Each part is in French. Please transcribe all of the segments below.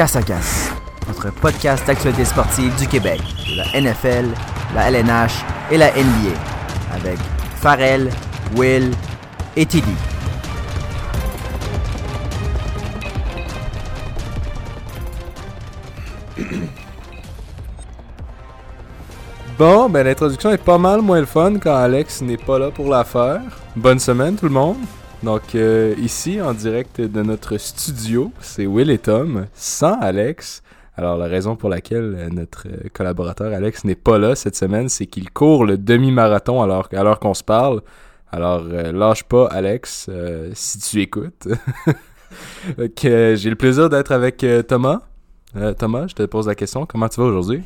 Casse à Casse, notre podcast d'actualité sportive du Québec, de la NFL, la LNH et la NBA, avec Farrell, Will et Tilly. Bon, ben l'introduction est pas mal moins le fun quand Alex n'est pas là pour la faire. Bonne semaine tout le monde. Donc euh, ici en direct de notre studio, c'est Will et Tom sans Alex. Alors la raison pour laquelle euh, notre euh, collaborateur Alex n'est pas là cette semaine, c'est qu'il court le demi-marathon alors, qu'on se parle. Alors lâche pas Alex si tu écoutes. j'ai le plaisir d'être avec Thomas. Thomas, je te pose la question, comment tu vas aujourd'hui?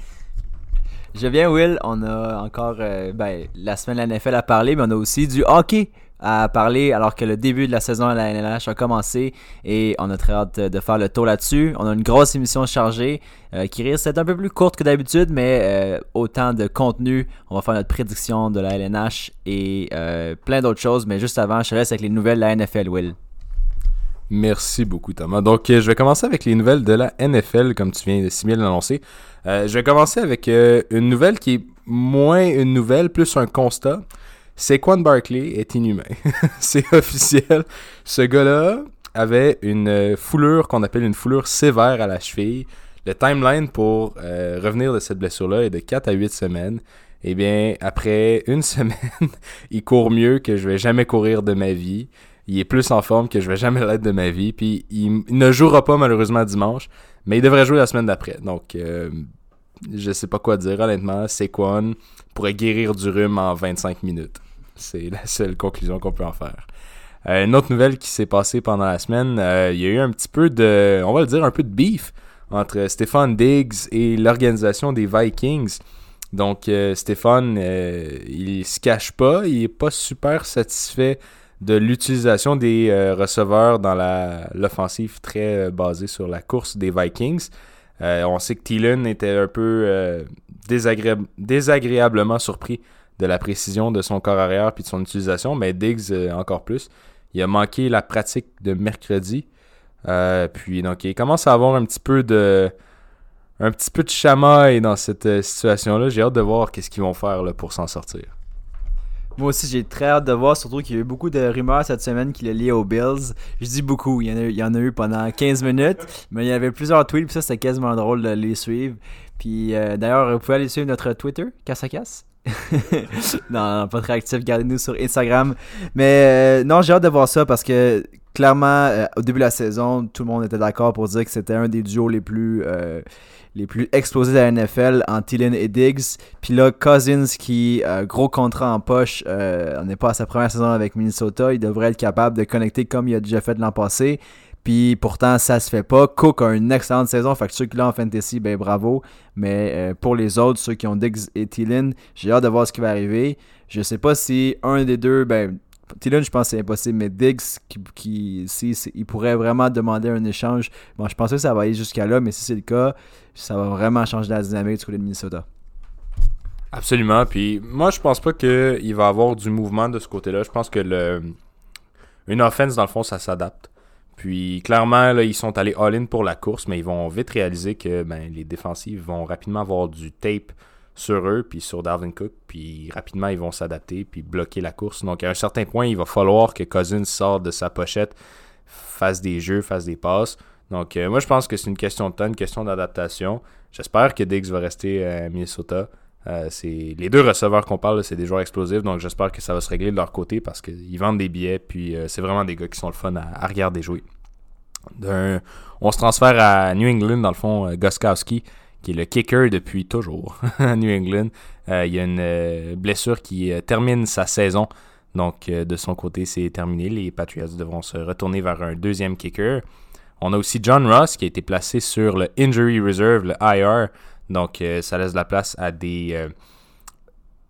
Je viens, Will. On a encore ben, la semaine de la NFL à parler, mais on a aussi du hockey à parler alors que le début de la saison à la NLH a commencé et on a très hâte de faire le tour là-dessus. On a une grosse émission chargée euh, qui risque d'être un peu plus courte que d'habitude, mais euh, autant de contenu. On va faire notre prédiction de la LNH et euh, plein d'autres choses, mais juste avant, je te laisse avec les nouvelles de la NFL, Will. Merci beaucoup, Thomas. Donc, je vais commencer avec les nouvelles de la NFL, comme tu viens de si l'annoncer. je vais commencer avec une nouvelle qui est moins une nouvelle, plus un constat. Saquon Barkley est inhumain. c'est officiel. Ce gars-là avait une euh, foulure qu'on appelle une foulure sévère à la cheville. Le timeline pour euh, revenir de cette blessure-là est de 4 à 8 semaines. Eh bien, après une semaine, il court mieux que je vais jamais courir de ma vie. Il est plus en forme que je vais jamais l'être de ma vie. Puis il, ne jouera pas malheureusement dimanche, mais il devrait jouer la semaine d'après. Donc, euh, je sais pas quoi dire honnêtement. Saquon pourrait guérir du rhume en 25 minutes. C'est la seule conclusion qu'on peut en faire. Euh, une autre nouvelle qui s'est passée pendant la semaine, euh, il y a eu un petit peu de, on va le dire, un peu de beef entre Stéphane Diggs et l'organisation des Vikings. Donc euh, Stéphane, il se cache pas, il est pas super satisfait de l'utilisation des receveurs dans l'offensive très basée sur la course des Vikings. On sait que Thielen était un peu désagréablement surpris de la précision de son corps arrière puis de son utilisation, mais Diggs euh, encore plus. Il a manqué la pratique de mercredi. Euh, puis donc il commence à avoir un petit peu de un peu de chamaille dans cette euh, situation-là. J'ai hâte de voir qu'est-ce qu'ils vont faire là, pour s'en sortir. Moi aussi, j'ai très hâte de voir, surtout qu'il y a eu beaucoup de rumeurs cette semaine qui est lié aux Bills. Je dis beaucoup, il y, en a, eu pendant 15 minutes, mais il y avait plusieurs tweets, puis ça, c'était quasiment drôle de les suivre. Puis d'ailleurs, vous pouvez aller suivre notre Twitter, casse à casse? non, pas très actif. Gardez-nous sur Instagram. Mais euh, non, j'ai hâte de voir ça parce que clairement, euh, au début de la saison, tout le monde était d'accord pour dire que c'était un des duos les plus, euh, les plus explosés de la NFL en Thielen et Diggs. Puis là, Cousins qui, gros contrat en poche, on n'est pas à sa première saison avec Minnesota, il devrait être capable de connecter comme il a déjà fait l'an passé. Puis pourtant, ça se fait pas. Cook a une excellente saison. Fait que ceux qui l'ont en fantasy, ben bravo. Mais euh, pour les autres, ceux qui ont Diggs et Thielen, j'ai hâte de voir ce qui va arriver. Je sais pas si un des deux, ben Thielen, je pense que c'est impossible, mais Diggs, qui, si, il pourrait vraiment demander un échange. Bon, je pensais que ça va aller jusqu'à là, mais si c'est le cas, ça va vraiment changer la dynamique du côté de Minnesota. Absolument. Puis moi, je pense pas qu'il va y avoir du mouvement de ce côté-là. Je pense que le une offense, dans le fond, ça s'adapte. Puis clairement, là, ils sont allés all-in pour la course, mais ils vont vite réaliser que ben, les défensives vont rapidement avoir du tape sur eux, puis sur Darwin Cook, puis rapidement ils vont s'adapter, puis bloquer la course. Donc à un certain point, il va falloir que Cousins sorte de sa pochette, fasse des jeux, fasse des passes. Donc euh, moi je pense que c'est une question de temps, une question d'adaptation. J'espère que Diggs va rester à Minnesota. Euh, les deux receveurs qu'on parle, c'est des joueurs explosifs, donc j'espère que ça va se régler de leur côté parce qu'ils vendent des billets, puis euh, c'est vraiment des gars qui sont le fun à, regarder jouer. on se transfère à New England, dans le fond, euh, Goskowski, qui est le kicker depuis toujours à New England. il y a une blessure qui termine sa saison, donc de son côté, c'est terminé. Les Patriots devront se retourner vers un deuxième kicker. On a aussi John Ross qui a été placé sur le Injury Reserve, le IR. Donc, euh, ça laisse la place à des, euh,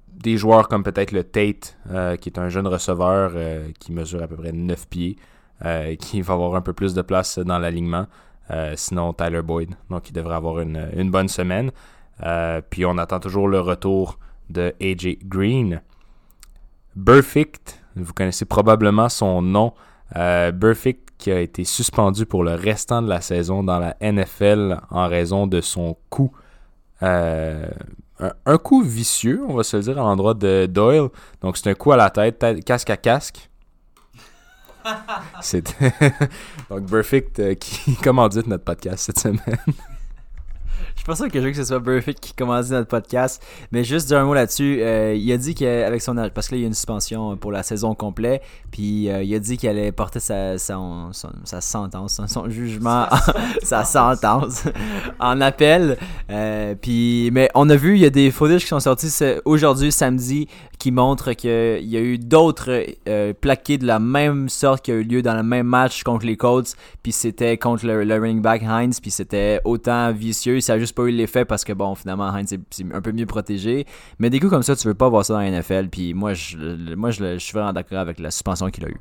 des joueurs comme peut-être le Tate, euh, qui est un jeune receveur qui mesure à peu près 9 pieds, qui va avoir un peu plus de place dans l'alignement. Sinon, Tyler Boyd, donc il devrait avoir une, bonne semaine. puis on attend toujours le retour de AJ Green. Perfect, vous connaissez probablement son nom. Perfect qui a été suspendu pour le restant de la saison dans la NFL en raison de son coup. Euh, un, coup vicieux, on va se le dire, à l'endroit de Doyle. Donc c'est un coup à la tête, casque à casque. C'était donc Perfect euh, qui commandite notre podcast cette semaine. Je suis pas sûr que je veux que ce soit Burfitt qui commence notre podcast, mais juste dire un mot là-dessus. Euh, il a dit qu'avec son parce que là il y a une suspension pour la saison complète, puis euh, il a dit qu'il allait porter sa, sa, sa sentence, son jugement, sa sentence en appel. Euh, puis mais on a vu il y a des photos qui sont sorties aujourd'hui samedi qui montrent qu'il y a eu d'autres plaqués de la même sorte qui a eu lieu dans le même match contre les Colts, puis c'était contre le, running back Heinz, puis c'était autant vicieux, ça a juste pas eu l'effet parce que bon, finalement, Heinz est, un peu mieux protégé. Mais des coups comme ça, tu veux pas voir ça dans la NFL. Puis moi, je, moi, je, suis vraiment d'accord avec la suspension qu'il a eue.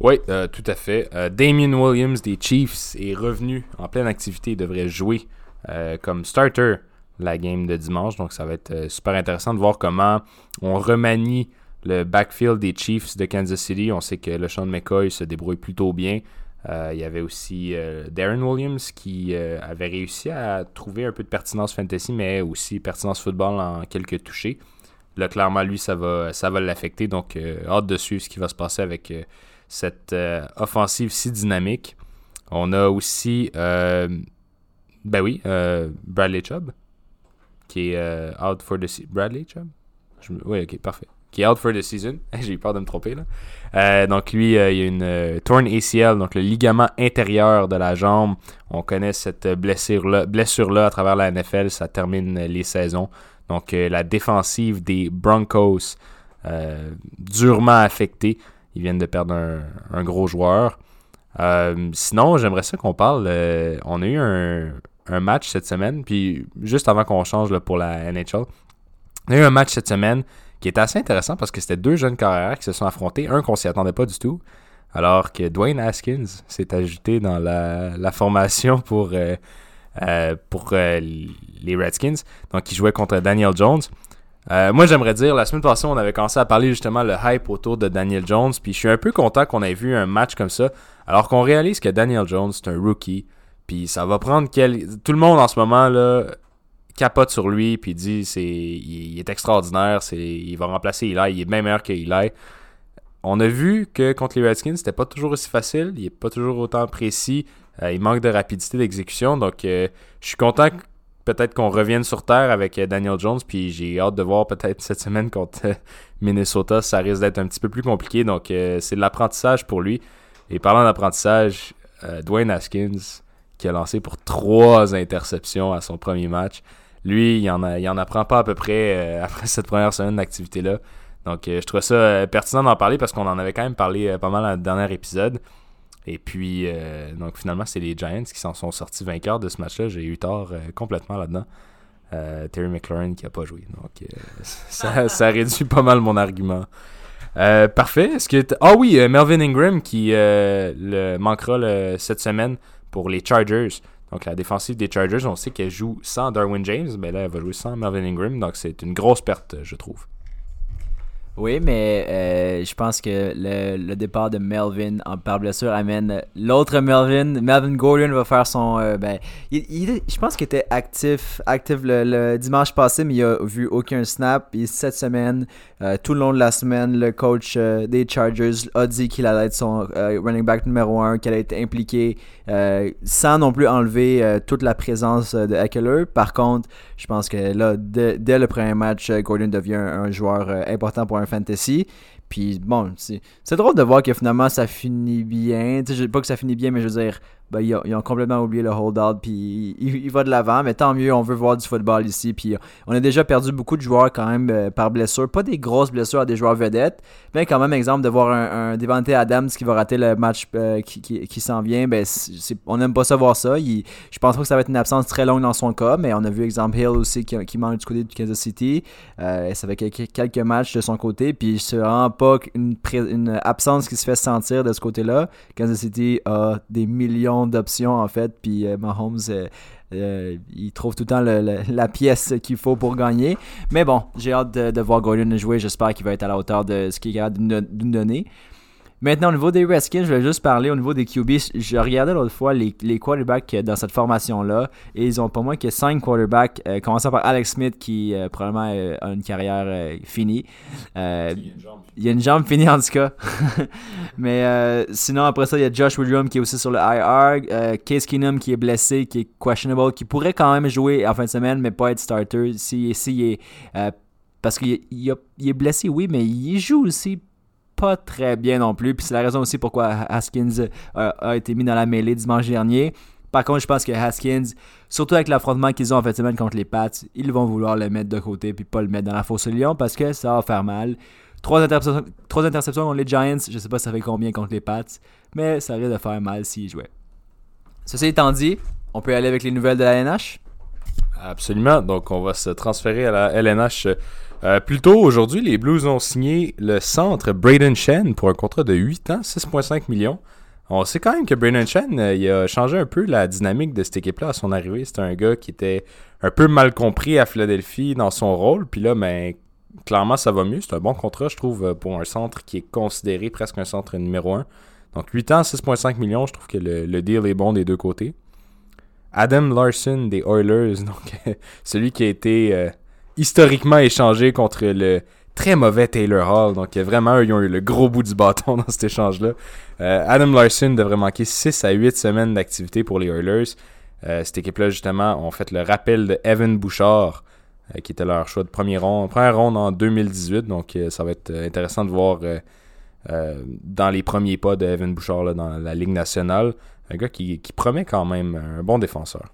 Oui, euh, tout à fait. Euh, Damien Williams des Chiefs est revenu en pleine activité. Il devrait jouer euh, comme starter la game de dimanche. Donc ça va être super intéressant de voir comment on remanie le backfield des Chiefs de Kansas City. On sait que le Sean McCoy se débrouille plutôt bien. Euh, il y avait aussi euh, Darren Williams qui euh, avait réussi à trouver un peu de pertinence fantasy, mais aussi pertinence football en quelques touchés. Là, clairement, lui, ça va, ça va l'affecter. Donc, hâte de suivre ce qui va se passer avec cette offensive si dynamique. On a aussi, ben oui, Bradley Chubb, qui est out for the Bradley Chubb? Oui, ok, parfait qui est out for the season. J'ai eu peur de me tromper là. Euh, donc lui, euh, il y a une euh, torn ACL, donc le ligament intérieur de la jambe. On connaît cette blessure-là, blessure-là à travers la NFL, ça termine les saisons. Donc la défensive des Broncos durement affectée. Ils viennent de perdre un, gros joueur. sinon, j'aimerais ça qu'on parle. on a eu un, match cette semaine, puis juste avant qu'on change pour la NHL, on a eu un match cette semaine qui est assez intéressant parce que c'était deux jeunes carrières qui se sont affrontés, un qu'on s'y attendait pas du tout, alors que Dwayne Haskins s'est ajouté dans la, formation pour, euh, euh, pour euh, les Redskins, donc il jouait contre Daniel Jones. moi, j'aimerais dire, la semaine passée, on avait commencé à parler justement le hype autour de Daniel Jones, puis je suis un peu content qu'on ait vu un match comme ça, alors qu'on réalise que Daniel Jones, c'est un rookie, puis ça va prendre quel... Tout le monde en ce moment, là, capote sur lui puis dit c'est il, est extraordinaire, il va remplacer Eli, il est bien meilleur que Eli. On a vu que contre les Redskins, c'était pas toujours aussi facile, il est pas toujours autant précis, euh, il manque de rapidité d'exécution donc euh, je suis content peut-être qu'on revienne sur terre avec euh, Daniel Jones puis j'ai hâte de voir peut-être cette semaine contre Minnesota, ça risque d'être un petit peu plus compliqué donc c'est de l'apprentissage pour lui. Et parlant d'apprentissage, Dwayne Haskins qui a lancé pour trois interceptions à son premier match. Lui, il en, a, il en apprend pas à peu près euh, après cette première semaine d'activité-là. Donc, euh, je trouve ça euh, pertinent d'en parler parce qu'on en avait quand même parlé pas mal dans le dernier épisode. Et puis, donc finalement, c'est les Giants qui s'en sont sortis vainqueurs de ce match-là. J'ai eu tort complètement là-dedans. Terry McLaurin qui a pas joué. Donc, ça, ça réduit pas mal mon argument. parfait. Est-ce que ah oui, Melvin Ingram qui le manquera cette semaine pour les Chargers. Donc la défensive des Chargers, on sait qu'elle joue sans Darwin James, mais là elle va jouer sans Melvin Ingram, donc c'est une grosse perte, je trouve. Oui, mais euh, je pense que le, départ de Melvin en par blessure amène l'autre Melvin. Melvin Gordon va faire son. Euh, ben, je pense qu'il était actif, actif le, dimanche passé, mais il a vu aucun snap. Et cette semaine, euh, tout le long de la semaine, le coach des Chargers a dit qu'il allait être son running back numéro 1, qu'il allait être impliqué sans non plus enlever toute la présence de Eckler. Par contre, je pense que là, dès, le premier match, Gordon devient un, joueur important pour un fantasy. Puis bon, c'est drôle de voir que finalement ça finit bien. Tu pas que ça finit bien, mais je veux dire, ben, ils, ont, complètement oublié le hold-out, puis il, va de l'avant, mais tant mieux, on veut voir du football ici, puis on a déjà perdu beaucoup de joueurs quand même euh, par blessure, pas des grosses blessures à des joueurs vedettes, mais quand même, exemple, de voir un, Devante Adams qui va rater le match euh, qui, qui, s'en vient, ben, on n'aime pas ça. Voir ça, je pense pas que ça va être une absence très longue dans son cas, mais on a vu exemple Hill aussi qui, qui manque du côté de Kansas City, euh, ça fait quelques, matchs de son côté, puis c'est vraiment pas une absence qui se fait sentir de ce côté-là, Kansas City a des millions d'options en fait. Puis euh, Mahomes, euh, euh, il trouve tout le temps la pièce qu'il faut pour gagner. Mais bon, j'ai hâte de, voir Gordon jouer. J'espère qu'il va être à la hauteur de ce qu'il a de nous donner. Maintenant, au niveau des Redskins, je voulais juste parler au niveau des QB. Je regardais l'autre fois les, les quarterbacks dans cette formation-là et ils ont pas moins que 5 quarterbacks, euh, commençant par Alex Smith qui euh, probablement euh, a une carrière euh, finie. Euh, il y a une jambe finie en tout cas. Mais euh, sinon, après ça, il y a Josh Woodrum qui est aussi sur le IR. euh, Case Keenum qui est blessé, qui est questionable, qui pourrait quand même jouer en fin de semaine, mais pas être starter. Si, si il est, euh, parce qu'il il a- il est blessé, oui, mais il joue aussi pas très bien non plus. Puis c'est la raison aussi pourquoi Haskins euh, a été mis dans la mêlée dimanche dernier. Par contre, je pense que Haskins, surtout avec l'affrontement qu'ils ont en de semaine contre les Pats, ils vont vouloir le mettre de côté puis pas le mettre dans la fosse au lion parce que ça va faire mal. Trois interceptions, contre les Giants, je sais pas ça fait combien contre les Pats, mais ça risque de faire mal s'ils jouaient. Ceci étant dit, on peut aller avec les nouvelles de la NH. Absolument. Donc, on va se transférer à la LNH. Euh, plus tôt aujourd'hui, les Blues ont signé le centre Braden Shen pour un contrat de 8 ans, 6,5 millions. On sait quand même que Braden Shen, euh, il a changé un peu la dynamique de cette équipe-là à son arrivée. C'était un gars qui était un peu mal compris à Philadelphie dans son rôle. Puis là, ben, clairement, ça va mieux. C'est un bon contrat, je trouve, euh, pour un centre qui est considéré presque un centre numéro 1. Donc 8 ans, 6,5 millions. Je trouve que le, deal est bon des deux côtés. Adam Larson des Oilers, donc celui qui a été historiquement échangé contre le très mauvais Taylor Hall. Donc euh, vraiment, eux, ils ont eu le gros bout du bâton dans cet échange-là. Euh, Adam Larson devrait manquer 6 à 8 semaines d'activité pour les Oilers. Euh, cette équipe-là, justement, ont fait le rappel de Evan Bouchard, qui était leur choix de premier ronde, première ronde en 2018. Donc ça va être intéressant de voir dans les premiers pas de Evan Bouchard là, dans la Ligue nationale. Un gars qui promet quand même un bon défenseur.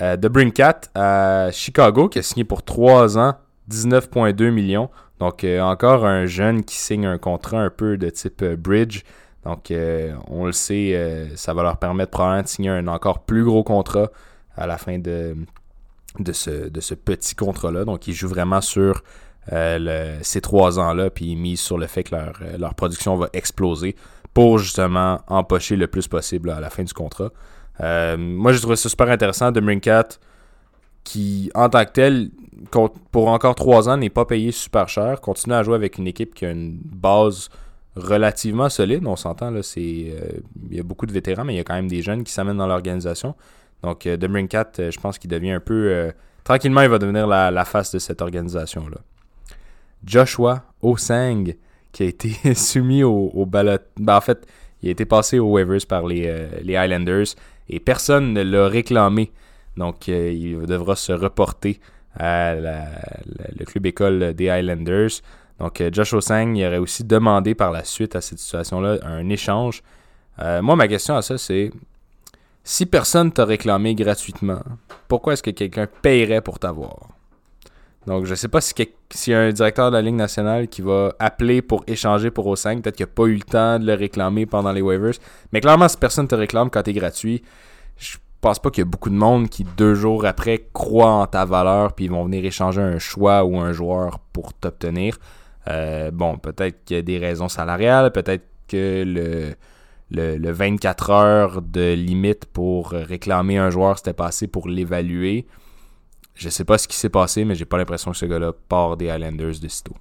Euh, The Brinkat à Chicago qui a signé pour 3 ans 19,2 millions. Donc euh, encore un jeune qui signe un contrat un peu de type euh, bridge. Donc euh, on le sait, ça va leur permettre probablement de signer un encore plus gros contrat à la fin de, de, ce, de ce petit contrat-là. Donc ils jouent vraiment sur ces trois ans-là, puis ils misent sur le fait que leur, leur production va exploser pour justement empocher le plus possible à la fin du contrat. Euh, moi, j'ai trouvé ça super intéressant de Brinkat, qui, en tant que tel, pour encore trois ans, n'est pas payé super cher. Continue à jouer avec une équipe qui a une base relativement solide. On s'entend, là, c'est, euh, il y a beaucoup de vétérans, mais il y a quand même des jeunes qui s'amènent dans l'organisation. Donc, euh, de Brinkat, euh, je pense qu'il devient un peu... euh, tranquillement, il va devenir la, face de cette organisation-là. Joshua Osang, qui a été soumis au, ballot. Ben, en fait, il a été passé aux waivers par les, les Highlanders et personne ne l'a réclamé. Donc, euh, il devra se reporter à le club école des Highlanders. Donc, euh, Josh Osang, aurait aussi demandé par la suite à cette situation-là un échange. Euh, moi, ma question à ça, c'est si personne t'a réclamé gratuitement, pourquoi est-ce que quelqu'un payerait pour t'avoir? Donc, je sais pas si s'il y a un directeur de la Ligue nationale qui va appeler pour échanger pour O5. Peut-être qu'il n'a pas eu le temps de le réclamer pendant les waivers. Mais clairement, si personne te réclame quand t'es gratuit, je pense pas qu'il y a beaucoup de monde qui, deux jours après, croient en ta valeur puis ils vont venir échanger un choix ou un joueur pour t'obtenir. Euh, bon, peut-être qu'il y a des raisons salariales, peut-être que le, le, le 24 heures de limite pour réclamer un joueur, c'était passé pour l'évaluer. Je sais pas ce qui s'est passé, mais j'ai pas l'impression que ce gars-là part des Highlanders de sitôt.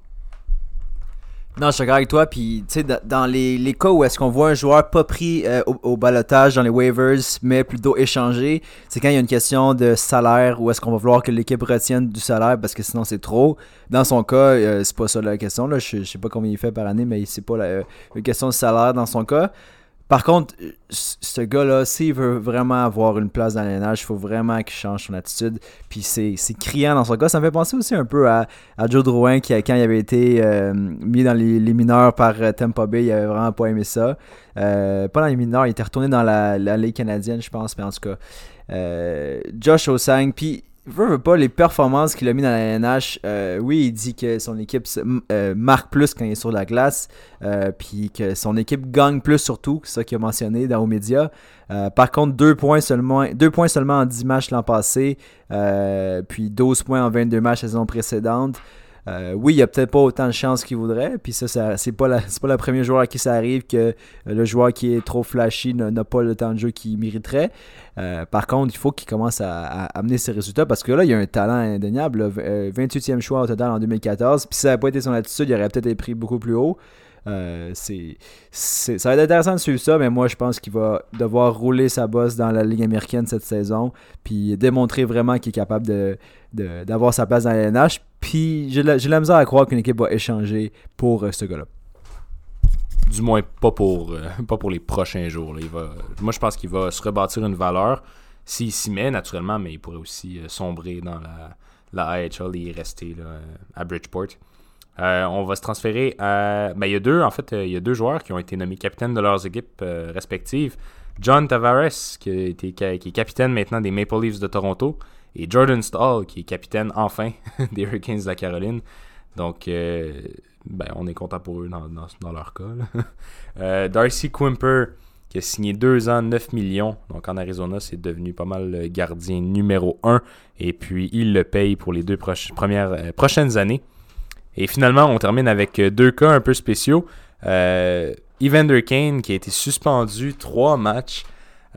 Non, je suis d'accord avec toi. Puis, tu sais, dans- les, les cas où est-ce qu'on voit un joueur pas pris euh, au, au balotage dans les waivers, mais plutôt échangé, c'est quand il y a une question de salaire ou est-ce qu'on va vouloir que l'équipe retienne du salaire parce que sinon c'est trop. Dans son cas, euh, c'est pas ça la question. Là. Je, je sais pas combien il fait par année, mais c'est pas la, euh, une question de salaire dans son cas. Par contre, ce gars-là, s'il veut vraiment avoir une place dans l'NH, il faut vraiment qu'il change son attitude. Puis c'est criant dans son cas. Ça me fait penser aussi un peu à, Joe Drouin qui, quand il avait été euh, mis dans les, mineurs par euh, Tampa Bay, il avait vraiment pas aimé ça. Euh, pas dans les mineurs, il était retourné dans la, la Ligue canadienne, je pense, mais en tout cas. Josh Osang, puis veut, veut pas les performances qu'il a mis dans la NH. euh, oui, il dit que son équipe euh, marque plus quand il est sur la glace, euh, puis que son équipe gagne plus surtout, c'est ça qu'il a mentionné dans aux médias. Par contre, deux points seulement, points seulement en 10 matchs l'an passé, puis 12 points en 22 matchs la saison précédente. Euh, oui, il n'y a peut-être pas autant de chances qu'il voudrait. Puis ça, c'est pas, la, pas le premier joueur à qui ça arrive que euh, le joueur qui est trop flashy n'a pas le temps de jeu qu'il mériterait. Euh, par contre, il faut qu'il commence à, amener ses résultats parce que là, il y a un talent indéniable. là. Euh, 28e choix au total en 2014. Puis si ça n'avait pas été son attitude, il aurait peut-être été pris beaucoup plus haut. Euh, c'est, ça va être intéressant de suivre ça, mais moi je pense qu'il va devoir rouler sa bosse dans la Ligue américaine cette saison, puis démontrer vraiment qu'il est capable de, d'avoir sa place dans la LNH. Puis j'ai la, la misère à croire qu'une équipe va échanger pour euh, ce gars-là. Du moins pas pour, euh, pas pour les prochains jours. Il va, moi je pense qu'il va se rebâtir une valeur s'il s'y met naturellement, mais il pourrait aussi sombrer dans la, la et rester à Bridgeport. Euh, on va se transférer à. Ben, il y a deux, en fait, euh, il y a deux joueurs qui ont été nommés capitaines de leurs équipes euh, respectives. John Tavares, qui, est capitaine maintenant des Maple Leafs de Toronto, et Jordan Stahl, qui est capitaine enfin des Hurricanes de la Caroline. Donc, ben, on est content pour eux dans, leur cas. Darcy Quimper, qui a signé deux ans, 9 millions. Donc, en Arizona, c'est devenu pas mal le gardien numéro 1. Et puis, il le paye pour les deux prochaines années. Et finalement, on termine avec euh, deux cas un peu spéciaux. Euh, Evander Kane qui a été suspendu trois matchs.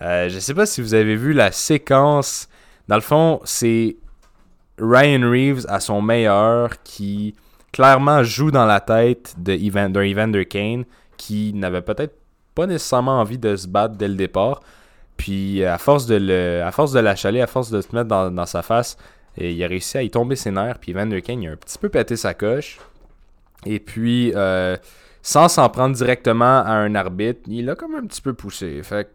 Euh, je ne sais pas si vous avez vu la séquence. Dans le fond, c'est Ryan Reeves à son meilleur qui clairement joue dans la tête de Evander, Kane qui n'avait peut-être pas nécessairement envie de se battre dès le départ. Puis à force de le, à force de l'achaler, à force de se mettre dans sa face, et il a réussi à y tomber ses nerfs. Puis Van Der Kane, il a un petit peu pété sa coche. Et puis, euh, sans s'en prendre directement à un arbitre, il a comme un petit peu poussé. Fait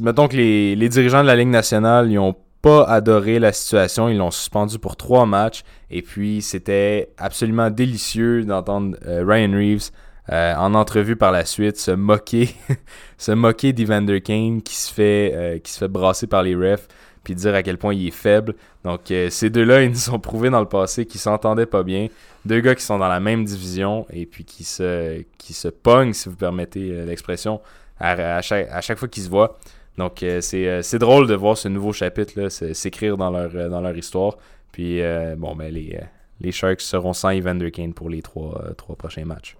mettons que les, dirigeants de la Ligue nationale, ils n'ont pas adoré la situation. Ils l'ont suspendu pour trois matchs. Et puis, c'était absolument délicieux d'entendre euh, Ryan Reeves euh, en entrevue par la suite se moquer, se moquer d'Evander Kane qui se fait, qui se fait brasser par les refs puis dire à quel point il est faible. Donc euh, ces deux-là, ils nous ont prouvé dans le passé qu'ils s'entendaient pas bien. Deux gars qui sont dans la même division et puis qui se, qui se pognent, si vous permettez euh, l'expression, à, chaque, fois qu'ils se voient. Donc euh, c'est drôle de voir ce nouveau chapitre s'écrire dans leur, dans leur histoire. Puis bon, ben les, les Sharks seront sans Evander Kane pour les trois, trois prochains matchs.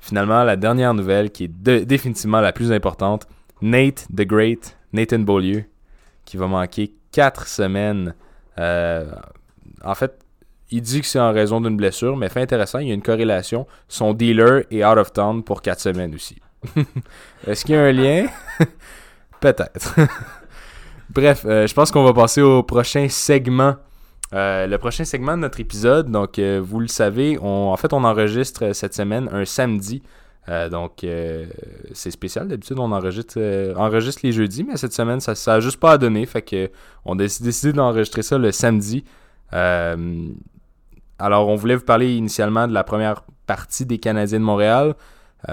Finalement, la dernière nouvelle qui est définitivement la plus importante, Nate the Great, Nathan Beaulieu, qui va manquer 4 semaines. Euh, en fait, il dit que c'est en raison d'une blessure, mais fait intéressant, il y a une corrélation. Son dealer est out of town pour 4 semaines aussi. Est-ce qu'il y a un lien? Peut-être. Bref, euh, je pense qu'on va passer au prochain segment. Euh, le prochain segment de notre épisode, donc vous le savez, on, en fait on enregistre cette semaine un samedi. Euh, donc, euh, c'est spécial. D'habitude, on enregistre, euh, enregistre les jeudis, mais cette semaine, ça n'a juste pas à donner. Fait que on a décidé d'enregistrer ça le samedi. alors, on voulait vous parler initialement de la première partie des Canadiens de Montréal.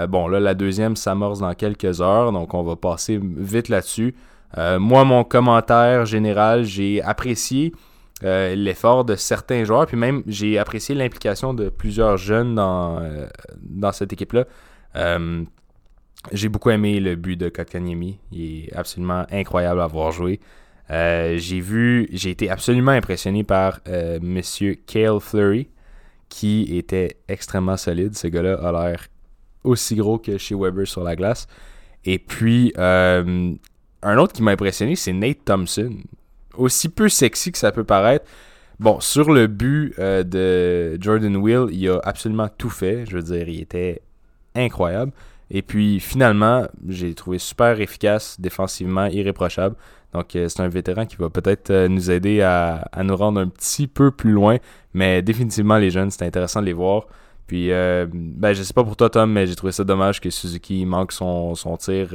bon, là, la deuxième s'amorce dans quelques heures, donc on va passer vite là-dessus. moi, mon commentaire général, j'ai apprécié l'effort de certains joueurs, puis même j'ai apprécié l'implication de plusieurs jeunes dans, dans cette équipe-là. Euh, j'ai beaucoup aimé le but de Kotkaniemi. Il est absolument incroyable à voir jouer. Euh, j'ai vu, j'ai été absolument impressionné par euh, Monsieur Kale Fleury, qui était extrêmement solide. Ce gars-là a l'air aussi gros que chez Weber sur la glace. Et puis, un autre qui m'a impressionné, c'est Nate Thompson. Aussi peu sexy que ça peut paraître. Bon, sur le but de Jordan Will, il a absolument tout fait. Je veux dire, il était incroyable. Et puis finalement, j'ai trouvé super efficace, défensivement, irréprochable. Donc euh, c'est un vétéran qui va peut-être euh, nous aider à, nous rendre un petit peu plus loin. Mais définitivement, les jeunes, c'est intéressant de les voir. Puis, euh, ben, je sais pas pour toi, Tom, mais j'ai trouvé ça dommage que Suzuki manque son, son tir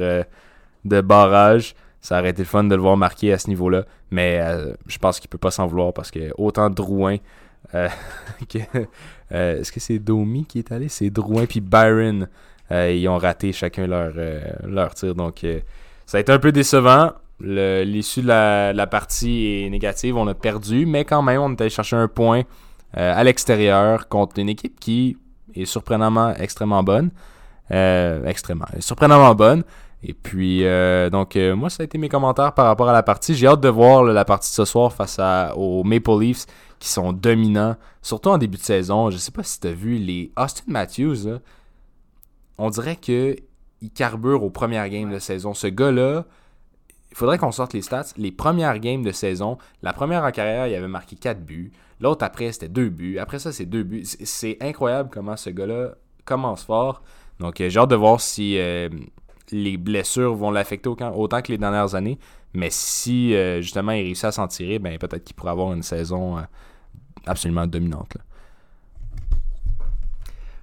de barrage. Ça aurait été le fun de le voir marquer à ce niveau-là. Mais je pense qu'il peut pas s'en vouloir parce que autant Drouin que euh, est-ce que c'est Domi qui est allé? C'est Drouin puis Byron. Euh, ils ont raté chacun leur, euh, leur tir. Donc, ça a été un peu décevant. L'issue de la, partie est négative. On a perdu, mais quand même, on est allé chercher un point à l'extérieur contre une équipe qui est surprenamment extrêmement bonne. extrêmement. Surprenamment bonne. Et puis, donc, moi, ça a été mes commentaires par rapport à la partie. J'ai hâte de voir la partie de ce soir face à, aux Maple Leafs qui sont dominants, surtout en début de saison. Je sais pas si tu as vu les Austin Matthews, on dirait que il carbure aux premières games de saison. Ce gars-là, il faudrait qu'on sorte les stats. Les premières games de saison, la première en carrière, il avait marqué 4 buts. L'autre après, c'était 2 buts. Après ça, c'est 2 buts. C'est incroyable comment ce gars-là commence fort. Donc, j'ai hâte de voir si les blessures vont l'affecter autant, que les dernières années. Mais si justement il réussit à s'en tirer, ben peut-être qu'il pourrait avoir une saison absolument dominante.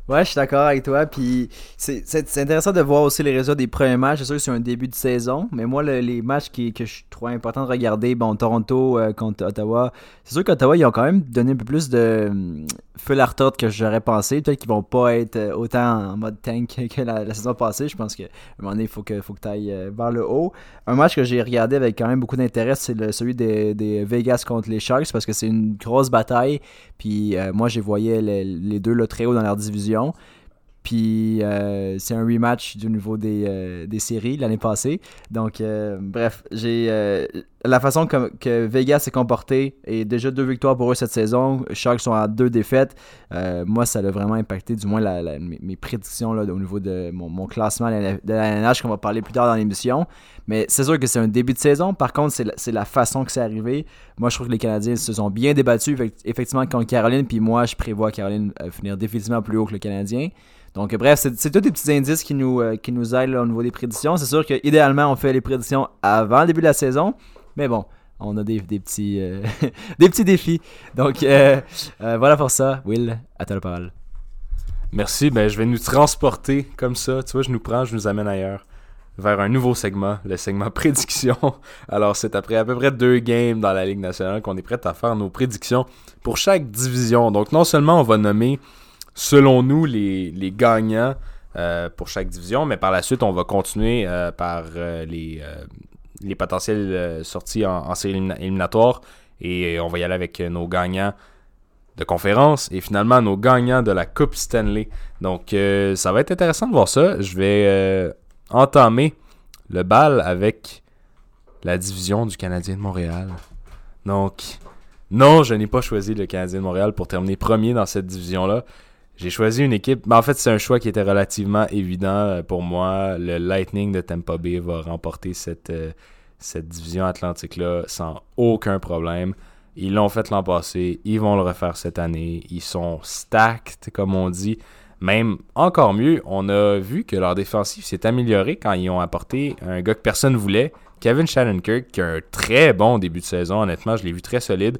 Ouais, je suis d'accord avec toi. Puis c'est intéressant de voir aussi les résultats des premiers matchs. C'est sûr que c'est un début de saison. Mais moi, les matchs qui, que je trouve important de regarder, bon, Toronto euh, contre Ottawa, c'est sûr qu'Ottawa, ils ont quand même donné un peu plus de hum, feu à retordre que j'aurais pensé. Peut-être qu'ils vont pas être euh, autant en mode tank que la, saison passée. Je pense qu'à un moment donné, il faut que, faut que tu ailles euh, vers le haut. Un match que j'ai regardé avec quand même beaucoup d'intérêt, c'est celui des, des, Vegas contre les Sharks parce que c'est une grosse bataille. Puis moi, j'ai voyé les, les deux là, très haut dans leur division. avion Puis euh, c'est un rematch du niveau des, euh, des séries l'année passée. Donc, euh, bref, j'ai la façon que, Vegas s'est comporté et déjà deux victoires pour eux cette saison. Sharks sont à deux défaites. moi, ça a vraiment impacté, du moins, mes, prédictions là, au niveau de mon, classement de la NH qu'on va parler plus tard dans l'émission. Mais c'est sûr que c'est un début de saison. Par contre, c'est la, façon que c'est arrivé. Moi, je trouve que les Canadiens se sont bien débattus effectivement contre Caroline. Puis moi, je prévois Caroline finir définitivement plus haut que le Canadien. Donc, bref, c'est tous des petits indices qui nous, euh, qui nous aident au niveau des prédictions. C'est sûr qu'idéalement, on fait les prédictions avant le début de la saison. Mais bon, on a des, petits, euh, des petits défis. Donc, euh, voilà pour ça. Will, à toi la parole. Merci. Ben, je vais nous transporter comme ça. Tu vois, je nous prends, je nous amène ailleurs. Vers un nouveau segment, le segment prédiction. Alors, c'est après à peu près deux games dans la Ligue nationale qu'on est prêt à faire nos prédictions pour chaque division. Donc, non seulement on va nommer selon nous, les, gagnants euh, pour chaque division. Mais par la suite, on va continuer euh, par euh, les, les potentielles sorties en, série éliminatoire. Et on va y aller avec nos gagnants de conférence et finalement nos gagnants de la Coupe Stanley. Donc ça va être intéressant de voir ça. Je vais entamer le bal avec la division du Canadien de Montréal. Donc, non, je n'ai pas choisi le Canadien de Montréal pour terminer premier dans cette division-là. J'ai choisi une équipe. mais en fait, c'est un choix qui était relativement évident euh, pour moi. Le Lightning de Tampa Bay va remporter cette, euh, cette division atlantique-là sans aucun problème. Ils l'ont fait l'an passé. Ils vont le refaire cette année. Ils sont stacked, comme on dit. Même encore mieux, on a vu que leur défensive s'est améliorée quand ils ont apporté un gars que personne voulait, Kevin Shannon-Kirk, qui a un très bon début de saison. Honnêtement, je l'ai vu très solide.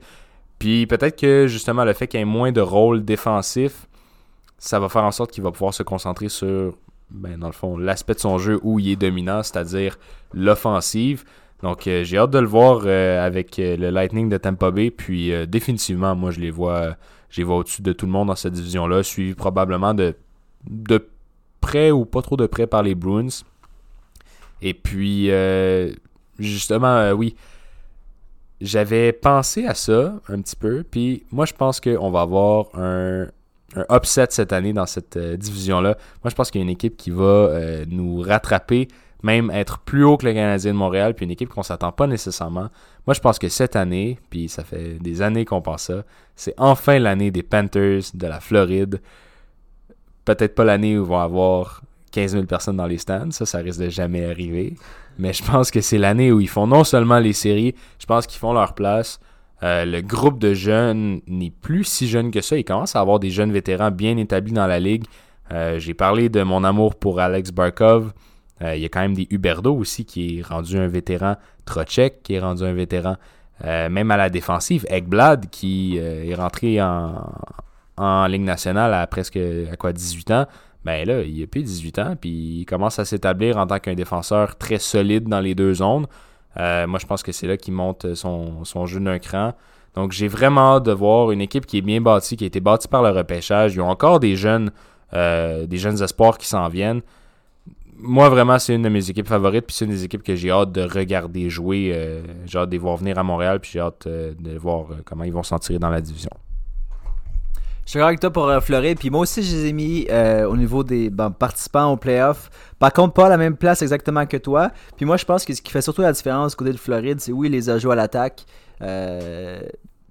Puis peut-être que justement le fait qu'il y ait moins de rôle défensif, ça va faire en sorte qu'il va pouvoir se concentrer sur, ben, dans le fond, l'aspect de son jeu où il est dominant, c'est-à-dire l'offensive. Donc, euh, j'ai hâte de le voir euh, avec euh, le Lightning de Tampa Bay. Puis, définitivement, moi, je les vois, je vois au-dessus de tout le monde dans cette division-là, suivi probablement de, de près ou pas trop de près par les Bruins. Et puis, justement, oui, j'avais pensé à ça un petit peu. Puis, moi, je pense qu'on va avoir un, un upset cette année dans cette euh, division-là. Moi, je pense qu'il y a une équipe qui va euh, nous rattraper, même être plus haut que le Canadien de Montréal, puis une équipe qu'on s'attend pas nécessairement. Moi, je pense que cette année, puis ça fait des années qu'on pense ça, c'est enfin l'année des Panthers de la Floride. Peut-être pas l'année où ils vont avoir 15 000 personnes dans les stands, ça, ça risque de jamais arriver. Mais je pense que c'est l'année où ils font non seulement les séries, je pense qu'ils font leur place. Euh, le groupe de jeunes n'est plus si jeune que ça. Il commence à avoir des jeunes vétérans bien établis dans la ligue. Euh, j'ai parlé de mon amour pour Alex Barkov. Euh, il y a quand même des Huberdo aussi qui est rendu un vétéran. Trocek qui est rendu un vétéran. même à la défensive, Ekblad qui est rentré en, en Ligue nationale à presque à quoi 18 ans. Ben là, il a plus 18 ans, puis il commence à s'établir en tant qu'un défenseur très solide dans les deux zones. Euh, moi, je pense que c'est là qu'il monte son, son jeu d'un cran. Donc, j'ai vraiment hâte de voir une équipe qui est bien bâtie, qui a été bâtie par le repêchage. Ils ont encore des jeunes, euh, des jeunes espoirs qui s'en viennent. Moi, vraiment, c'est une de mes équipes favorites, puis c'est une des équipes que j'ai hâte de regarder jouer. Euh, j'ai hâte de les voir venir à Montréal, puis j'ai hâte de voir comment ils vont s'en tirer dans la division. Je suis avec toi pour euh, Floride. Puis moi aussi, je les ai mis euh, au niveau des participants au playoff. Par contre, pas à la même place exactement que toi. Puis moi, je pense que ce qui fait surtout la différence côté de Floride, c'est oui, les ajouts à l'attaque. Euh,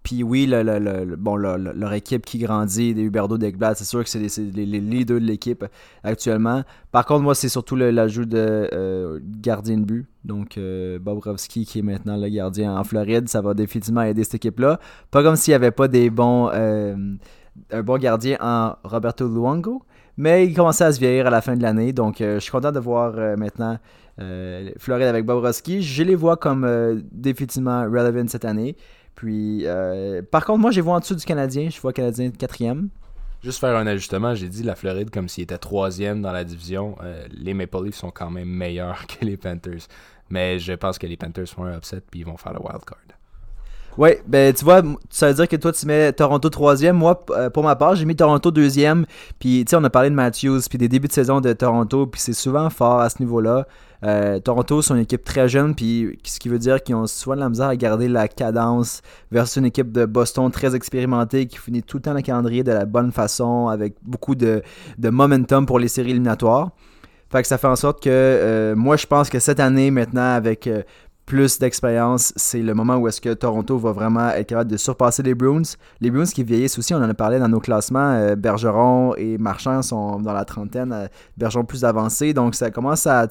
puis oui, le, bon, leur équipe qui grandit, des Huberdo, des c'est sûr que c'est les, leaders de l'équipe actuellement. Par contre, moi, c'est surtout l'ajout de gardien de but. Donc, Bobrovski qui est maintenant le gardien en Floride, ça va définitivement aider cette équipe-là. Pas comme s'il n'y avait pas des bons un bon gardien en Roberto Luongo. mais il commençait à se vieillir à la fin de l'année. Donc, je suis content de voir maintenant Floride avec Bobrovski. Je les vois comme définitivement relevant cette année. Puis, par contre, moi, je les vois en dessous du Canadien. Je vois Canadien quatrième. Juste faire un ajustement, j'ai dit la Floride comme s'il était troisième dans la division. les Maple Leafs sont quand même meilleurs que les Panthers. Mais je pense que les Panthers font un upset puis ils vont faire le wild card. Oui, ben tu vois, ça veut dire que toi tu mets Toronto troisième. Moi, euh, pour ma part, j'ai mis Toronto deuxième. Puis tu sais, on a parlé de Matthews, puis des débuts de saison de Toronto, puis c'est souvent fort à ce niveau-là. Euh, Toronto, c'est une équipe très jeune, puis ce qui veut dire qu'ils ont souvent de la misère à garder la cadence versus une équipe de Boston très expérimentée qui finit tout le temps le calendrier de la bonne façon, avec beaucoup de, de momentum pour les séries éliminatoires. Fait que ça fait en sorte que euh, moi, je pense que cette année, maintenant, avec plus d'expérience, c'est le moment où est-ce que Toronto va vraiment être capable de surpasser les Bruins. Les Bruins qui vieillissent aussi, on en a parlé dans nos classements. Euh, Bergeron et Marchand sont dans la trentaine, Bergeron plus avancé, donc ça commence à,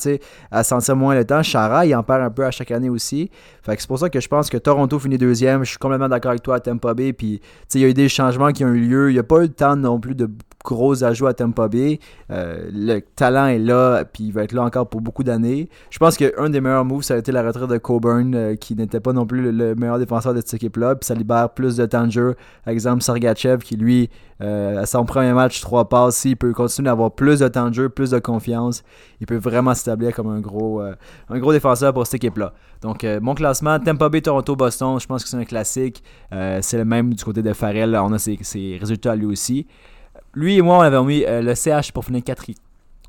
à sentir moins le temps. Chara, il en perd un peu à chaque année aussi. C'est pour ça que je pense que Toronto finit deuxième. Je suis complètement d'accord avec toi à Tampa Bay. Puis, il y a eu des changements qui ont eu lieu. Il n'y a pas eu le temps non plus de gros ajouts à Tampa Bay. Euh, le talent est là, puis il va être là encore pour beaucoup d'années. Je pense qu'un des meilleurs moves, ça a été la retraite de Coburn, euh, qui n'était pas non plus le, meilleur défenseur de cette équipe-là. Puis ça libère plus de temps de jeu. exemple, Sergachev, qui lui, euh, à son premier match, trois passes, il peut continuer d'avoir plus de temps de jeu, plus de confiance. Il peut vraiment s'établir comme un gros, un gros défenseur pour cette équipe-là. Donc, mon classement, Tampa Bay, Toronto, Boston, je pense que c'est un classique. c'est le même du côté de Farrell. On a ses, résultats lui aussi. Lui et moi, on avait mis euh, le CH pour finir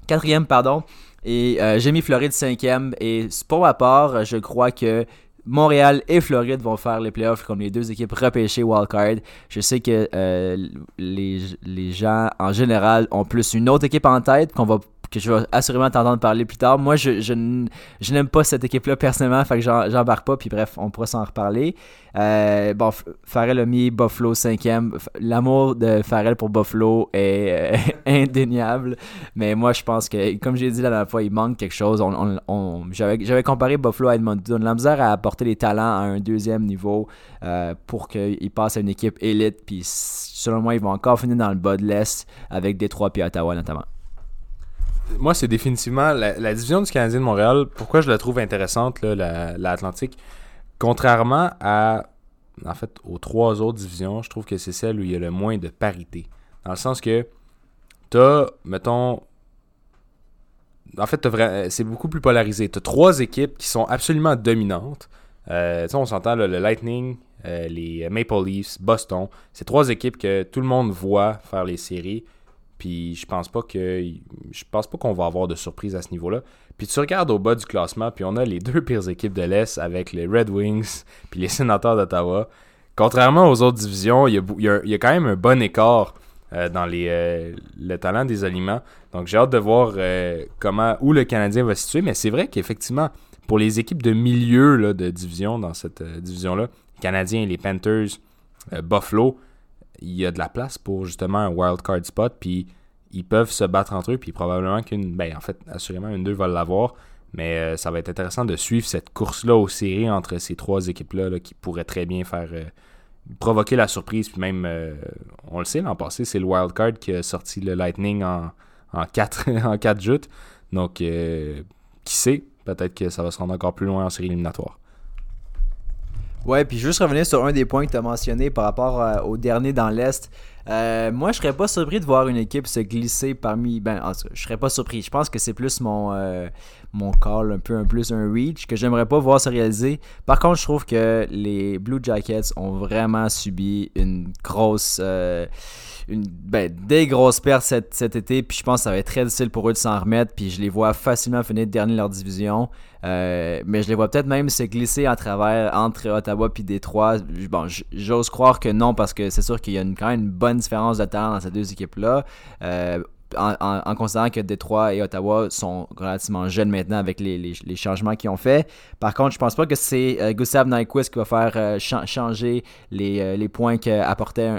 quatrième. pardon. Et euh, j'ai mis Floride cinquième. Et pour ma part, je crois que Montréal et Floride vont faire les playoffs comme les deux équipes repêchées wildcard. Je sais que euh, les, les, gens en général ont plus une autre équipe en tête qu'on va que je vais assurément t'entendre parler plus tard. Moi, je, je, n'aime pas cette équipe-là personnellement, fait que j'embarque pas, puis bref, on pourra s'en reparler. Euh, bon, Farrell a mis Buffalo cinquième. L'amour de Farrell pour Buffalo est euh, indéniable, mais moi, je pense que, comme j'ai dit la dernière fois, il manque quelque chose. On, on, J'avais comparé Buffalo à Edmonton. La misère à apporter les talents à un deuxième niveau euh, pour qu'ils passent à une équipe élite, puis selon moi, ils vont encore finir dans le bas de l'Est avec Détroit puis Ottawa notamment moi, c'est définitivement la, division du Canadien de Montréal. Pourquoi je la trouve intéressante, l'Atlantique Contrairement à, en fait, aux trois autres divisions, je trouve que c'est celle où il y a le moins de parité. Dans le sens que tu as, mettons, en fait, c'est beaucoup plus polarisé. Tu as trois équipes qui sont absolument dominantes. Euh, on s'entend le Lightning, euh, les Maple Leafs, Boston. C'est trois équipes que tout le monde voit faire les séries. Puis je pense pas que je pense pas qu'on va avoir de surprise à ce niveau-là. Puis tu regardes au bas du classement, puis on a les deux pires équipes de l'Est avec les Red Wings puis les Sénateurs d'Ottawa. Contrairement aux autres divisions, il y a, quand même un bon écart euh, dans les, euh, le talent des aliments. Donc j'ai hâte de voir euh, comment où le Canadien va se situer. Mais c'est vrai qu'effectivement, pour les équipes de milieu de division dans cette division-là, les Canadiens, les Panthers, Buffalo, il y a de la place pour justement un wild card spot, puis ils peuvent se battre entre eux, puis probablement qu'une, ben en fait, assurément une d'eux va l'avoir, mais euh, ça va être intéressant de suivre cette course-là aux séries entre ces trois équipes-là qui pourraient très bien faire euh, provoquer la surprise, puis même, euh, on le sait, l'an passé, c'est le wild card qui a sorti le Lightning en, en quatre en quatre joutes, donc qui sait, peut-être que ça va se rendre encore plus loin en série éliminatoire. Ouais, puis juste revenir sur un des points que tu as mentionné par rapport euh, au dernier dans l'Est. Euh, moi, je serais pas surpris de voir une équipe se glisser parmi. Ben, en tout cas, je serais pas surpris. Je pense que c'est plus mon, euh, mon call, un peu un plus un reach, que j'aimerais pas voir se réaliser. Par contre, je trouve que les Blue Jackets ont vraiment subi une grosse une, ben, des grosses pertes cet, été. Puis je pense que ça va être très difficile pour eux de s'en remettre. Puis je les vois facilement finir dernier de leur division. Euh, mais je les vois peut-être même se glisser à travers entre Ottawa et Détroit. Bon, j'ose croire que non parce que c'est sûr qu'il y a une, quand même une bonne différence de talent dans ces deux équipes-là. Euh, en, considérant que Détroit et Ottawa sont relativement jeunes maintenant avec les, changements qu'ils ont fait. Par contre, je pense pas que c'est euh, Gustav Nyquist qui va faire euh, changer les, euh, points qu'apportait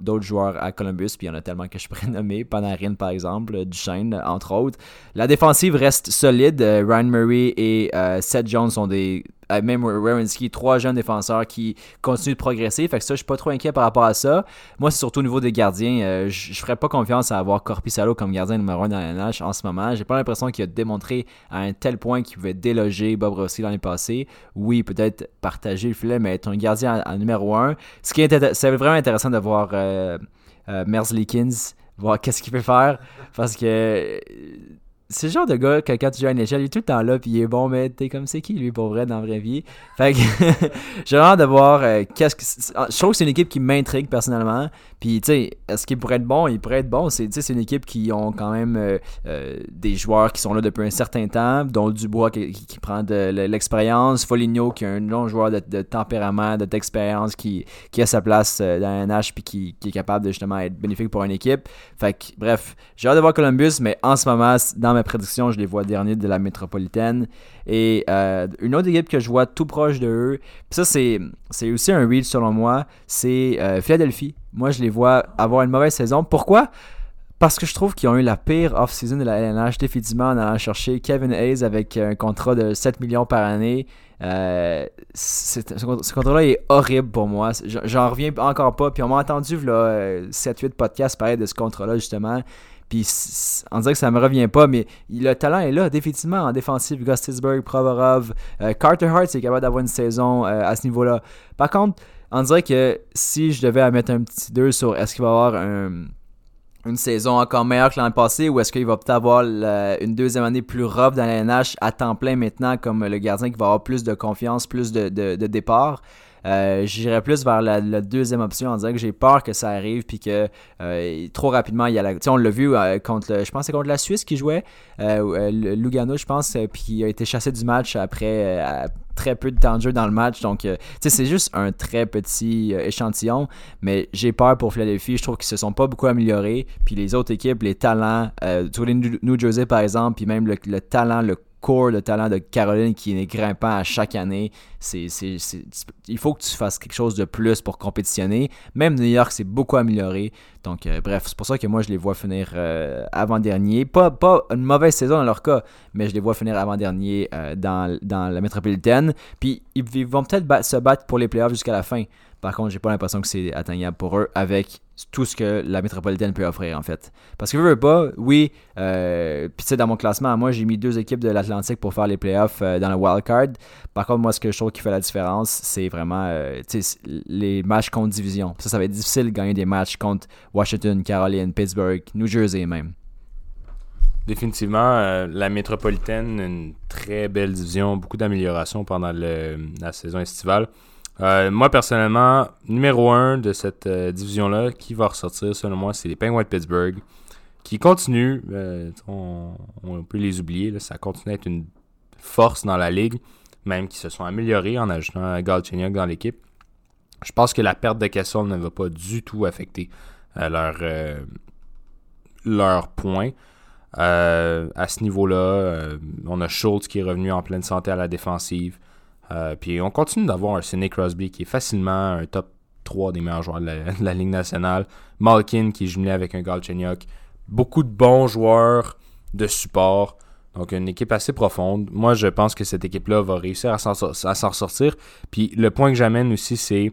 d'autres joueurs à Columbus. Puis il y en a tellement que je pourrais nommer. Panarin, par exemple, Duchesne, entre autres. La défensive reste solide. Ryan Murray et Seth Jones sont des même Werenski, trois jeunes défenseurs qui continuent de progresser. Fait que ça, je suis pas trop inquiet par rapport à ça. Moi, c'est surtout au niveau des gardiens. Euh, je, je ferais pas confiance à avoir Corpissalo comme gardien numéro 1 dans la NH en ce moment. J'ai pas l'impression qu'il a démontré à un tel point qu'il pouvait déloger Bob Rossi l'année passée. Oui, peut-être partager le filet, mais être un gardien en, numéro 1. Ce qui est, c'est vraiment intéressant de voir euh, euh voir qu'est-ce qu'il peut faire. Parce que c'est le genre de gars que quand tu joues à échelle, il est tout le temps là, puis il est bon, mais t'es comme c'est qui lui pour vrai dans la vraie vie? Fait que j'ai hâte de voir euh, qu'est-ce que. Je trouve que c'est une équipe qui m'intrigue personnellement. Puis tu sais, est-ce qu'il pourrait être bon? Il pourrait être bon. C'est une équipe qui ont quand même euh, euh, des joueurs qui sont là depuis un certain temps, dont Dubois qui, prend de l'expérience, Foligno qui est un long joueur de, tempérament, d'expérience, qui, qui a sa place dans un H puis qui, qui, est capable de justement être bénéfique pour une équipe. Fait que bref, j'ai hâte de voir Columbus, mais en ce moment, dans ma prédiction, je les vois derniers de la métropolitaine. Et euh, une autre équipe que je vois tout proche de eux, ça c'est, aussi un read selon moi, c'est euh, Philadelphie. Moi je les vois avoir une mauvaise saison. Pourquoi? Parce que je trouve qu'ils ont eu la pire off-season de la LNH, définitivement en allant chercher Kevin Hayes avec un contrat de 7 millions par année. Euh, ce contrat-là est horrible pour moi. J'en reviens encore pas. Puis on m'a entendu là, 7-8 podcasts parler de ce contrat-là, justement. Puis on dirait que ça me revient pas, mais le talent est là, définitivement, en défensive. Gustisberg, Provorov, euh, Carter Hart, c'est capable d'avoir une saison euh, à ce niveau-là. Par contre, on dirait que si je devais mettre un petit 2 sur est-ce qu'il va avoir une saison encore meilleure que l'an passé ou est-ce qu'il va peut-être avoir une deuxième année plus rough dans la NH à temps plein maintenant comme le gardien qui va avoir plus de confiance, plus de, de, départ. Euh, j'irais plus vers la, deuxième option en disant que j'ai peur que ça arrive puis que euh, trop rapidement il y a la. On l'a vu euh, contre, je pense c'est contre la Suisse qui jouait, Lugano, je pense, puis il a été chassé du match après très peu de temps de jeu dans le match. Donc, sais, c'est juste un très petit échantillon, mais j'ai peur pour Philadelphie. Je trouve qu'ils se sont pas beaucoup améliorés. Puis les autres équipes, les talents, euh, les New Jersey par exemple, puis même le talent, le core de talent de Caroline qui est grimpant à chaque année. C'est, il faut que tu fasses quelque chose de plus pour compétitionner. Même New York s'est beaucoup amélioré. Donc, euh, bref, c'est pour ça que moi, je les vois finir euh, avant-dernier. Pas, pas une mauvaise saison dans leur cas, mais je les vois finir avant-dernier euh, dans, dans, la métropolitaine. Puis, ils, vont peut-être se battre pour les playoffs jusqu'à la fin. Par contre, j'ai pas l'impression que c'est atteignable pour eux avec tout ce que la métropolitaine peut offrir en fait. Parce que je veux pas, oui, euh, puis tu sais, dans mon classement, moi j'ai mis deux équipes de l'Atlantique pour faire les playoffs euh, dans le wildcard. Par contre, moi ce que je trouve qui fait la différence, c'est vraiment euh, les matchs contre division. Ça, ça va être difficile de gagner des matchs contre Washington, Caroline, Pittsburgh, New Jersey même. Définitivement, la métropolitaine, une très belle division, beaucoup d'améliorations pendant la saison estivale. Euh, moi, personnellement, numéro 1 de cette euh, division-là, qui va ressortir, selon moi, c'est les Penguins de Pittsburgh, qui continuent, euh, on, peut les oublier, ça continue à être une force dans la ligue, même qui se sont améliorés en ajoutant Galchenyuk dans l'équipe. Je pense que la perte de Kessel ne va pas du tout affecter leur, leur point. à ce niveau-là, on a Schultz qui est revenu en pleine santé à la défensive. Euh, puis on continue d'avoir un Sidney Crosby qui est facilement un top 3 des meilleurs joueurs de la, Ligue nationale. Malkin qui est jumelé avec un Galchenyuk. Beaucoup de bons joueurs de support. Donc une équipe assez profonde. Moi je pense que cette équipe-là va réussir à s'en ressortir. Puis le point que j'amène aussi c'est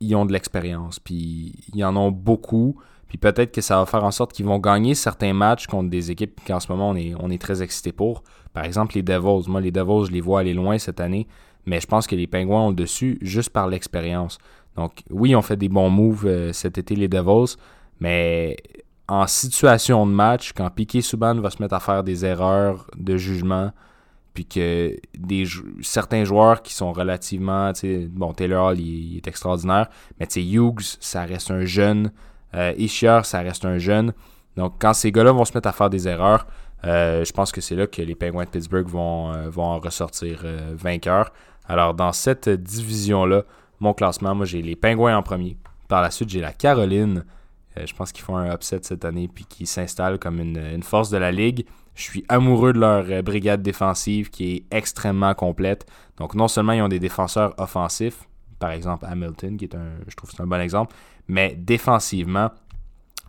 ils ont de l'expérience. Puis ils en ont beaucoup. Puis peut-être que ça va faire en sorte qu'ils vont gagner certains matchs contre des équipes qu'en ce moment on est, on est très excité pour. Par exemple, les Devils. Moi, les Devils, je les vois aller loin cette année, mais je pense que les Penguins ont le dessus juste par l'expérience. Donc, oui, on fait des bons moves euh, cet été, les Devils, mais en situation de match, quand Piquet Souban va se mettre à faire des erreurs de jugement, puis que certains joueurs qui sont relativement, bon, Taylor Hall, il, est extraordinaire, mais Hughes, ça reste un jeune, euh, Ishier, ça reste un jeune. Donc, quand ces gars-là vont se mettre à faire des erreurs, euh, je pense que c'est là que les Penguins de Pittsburgh vont, euh, vont en ressortir vainqueurs. Alors, dans cette division-là, mon classement, moi, j'ai les Penguins en premier. Par la suite, j'ai la Caroline. je pense qu'ils font un upset cette année puis qui s'installent comme une, une, force de la ligue. Je suis amoureux de leur brigade défensive qui est extrêmement complète. Donc, non seulement ils ont des défenseurs offensifs, par exemple Hamilton, qui est un, je trouve c'est un bon exemple, mais défensivement,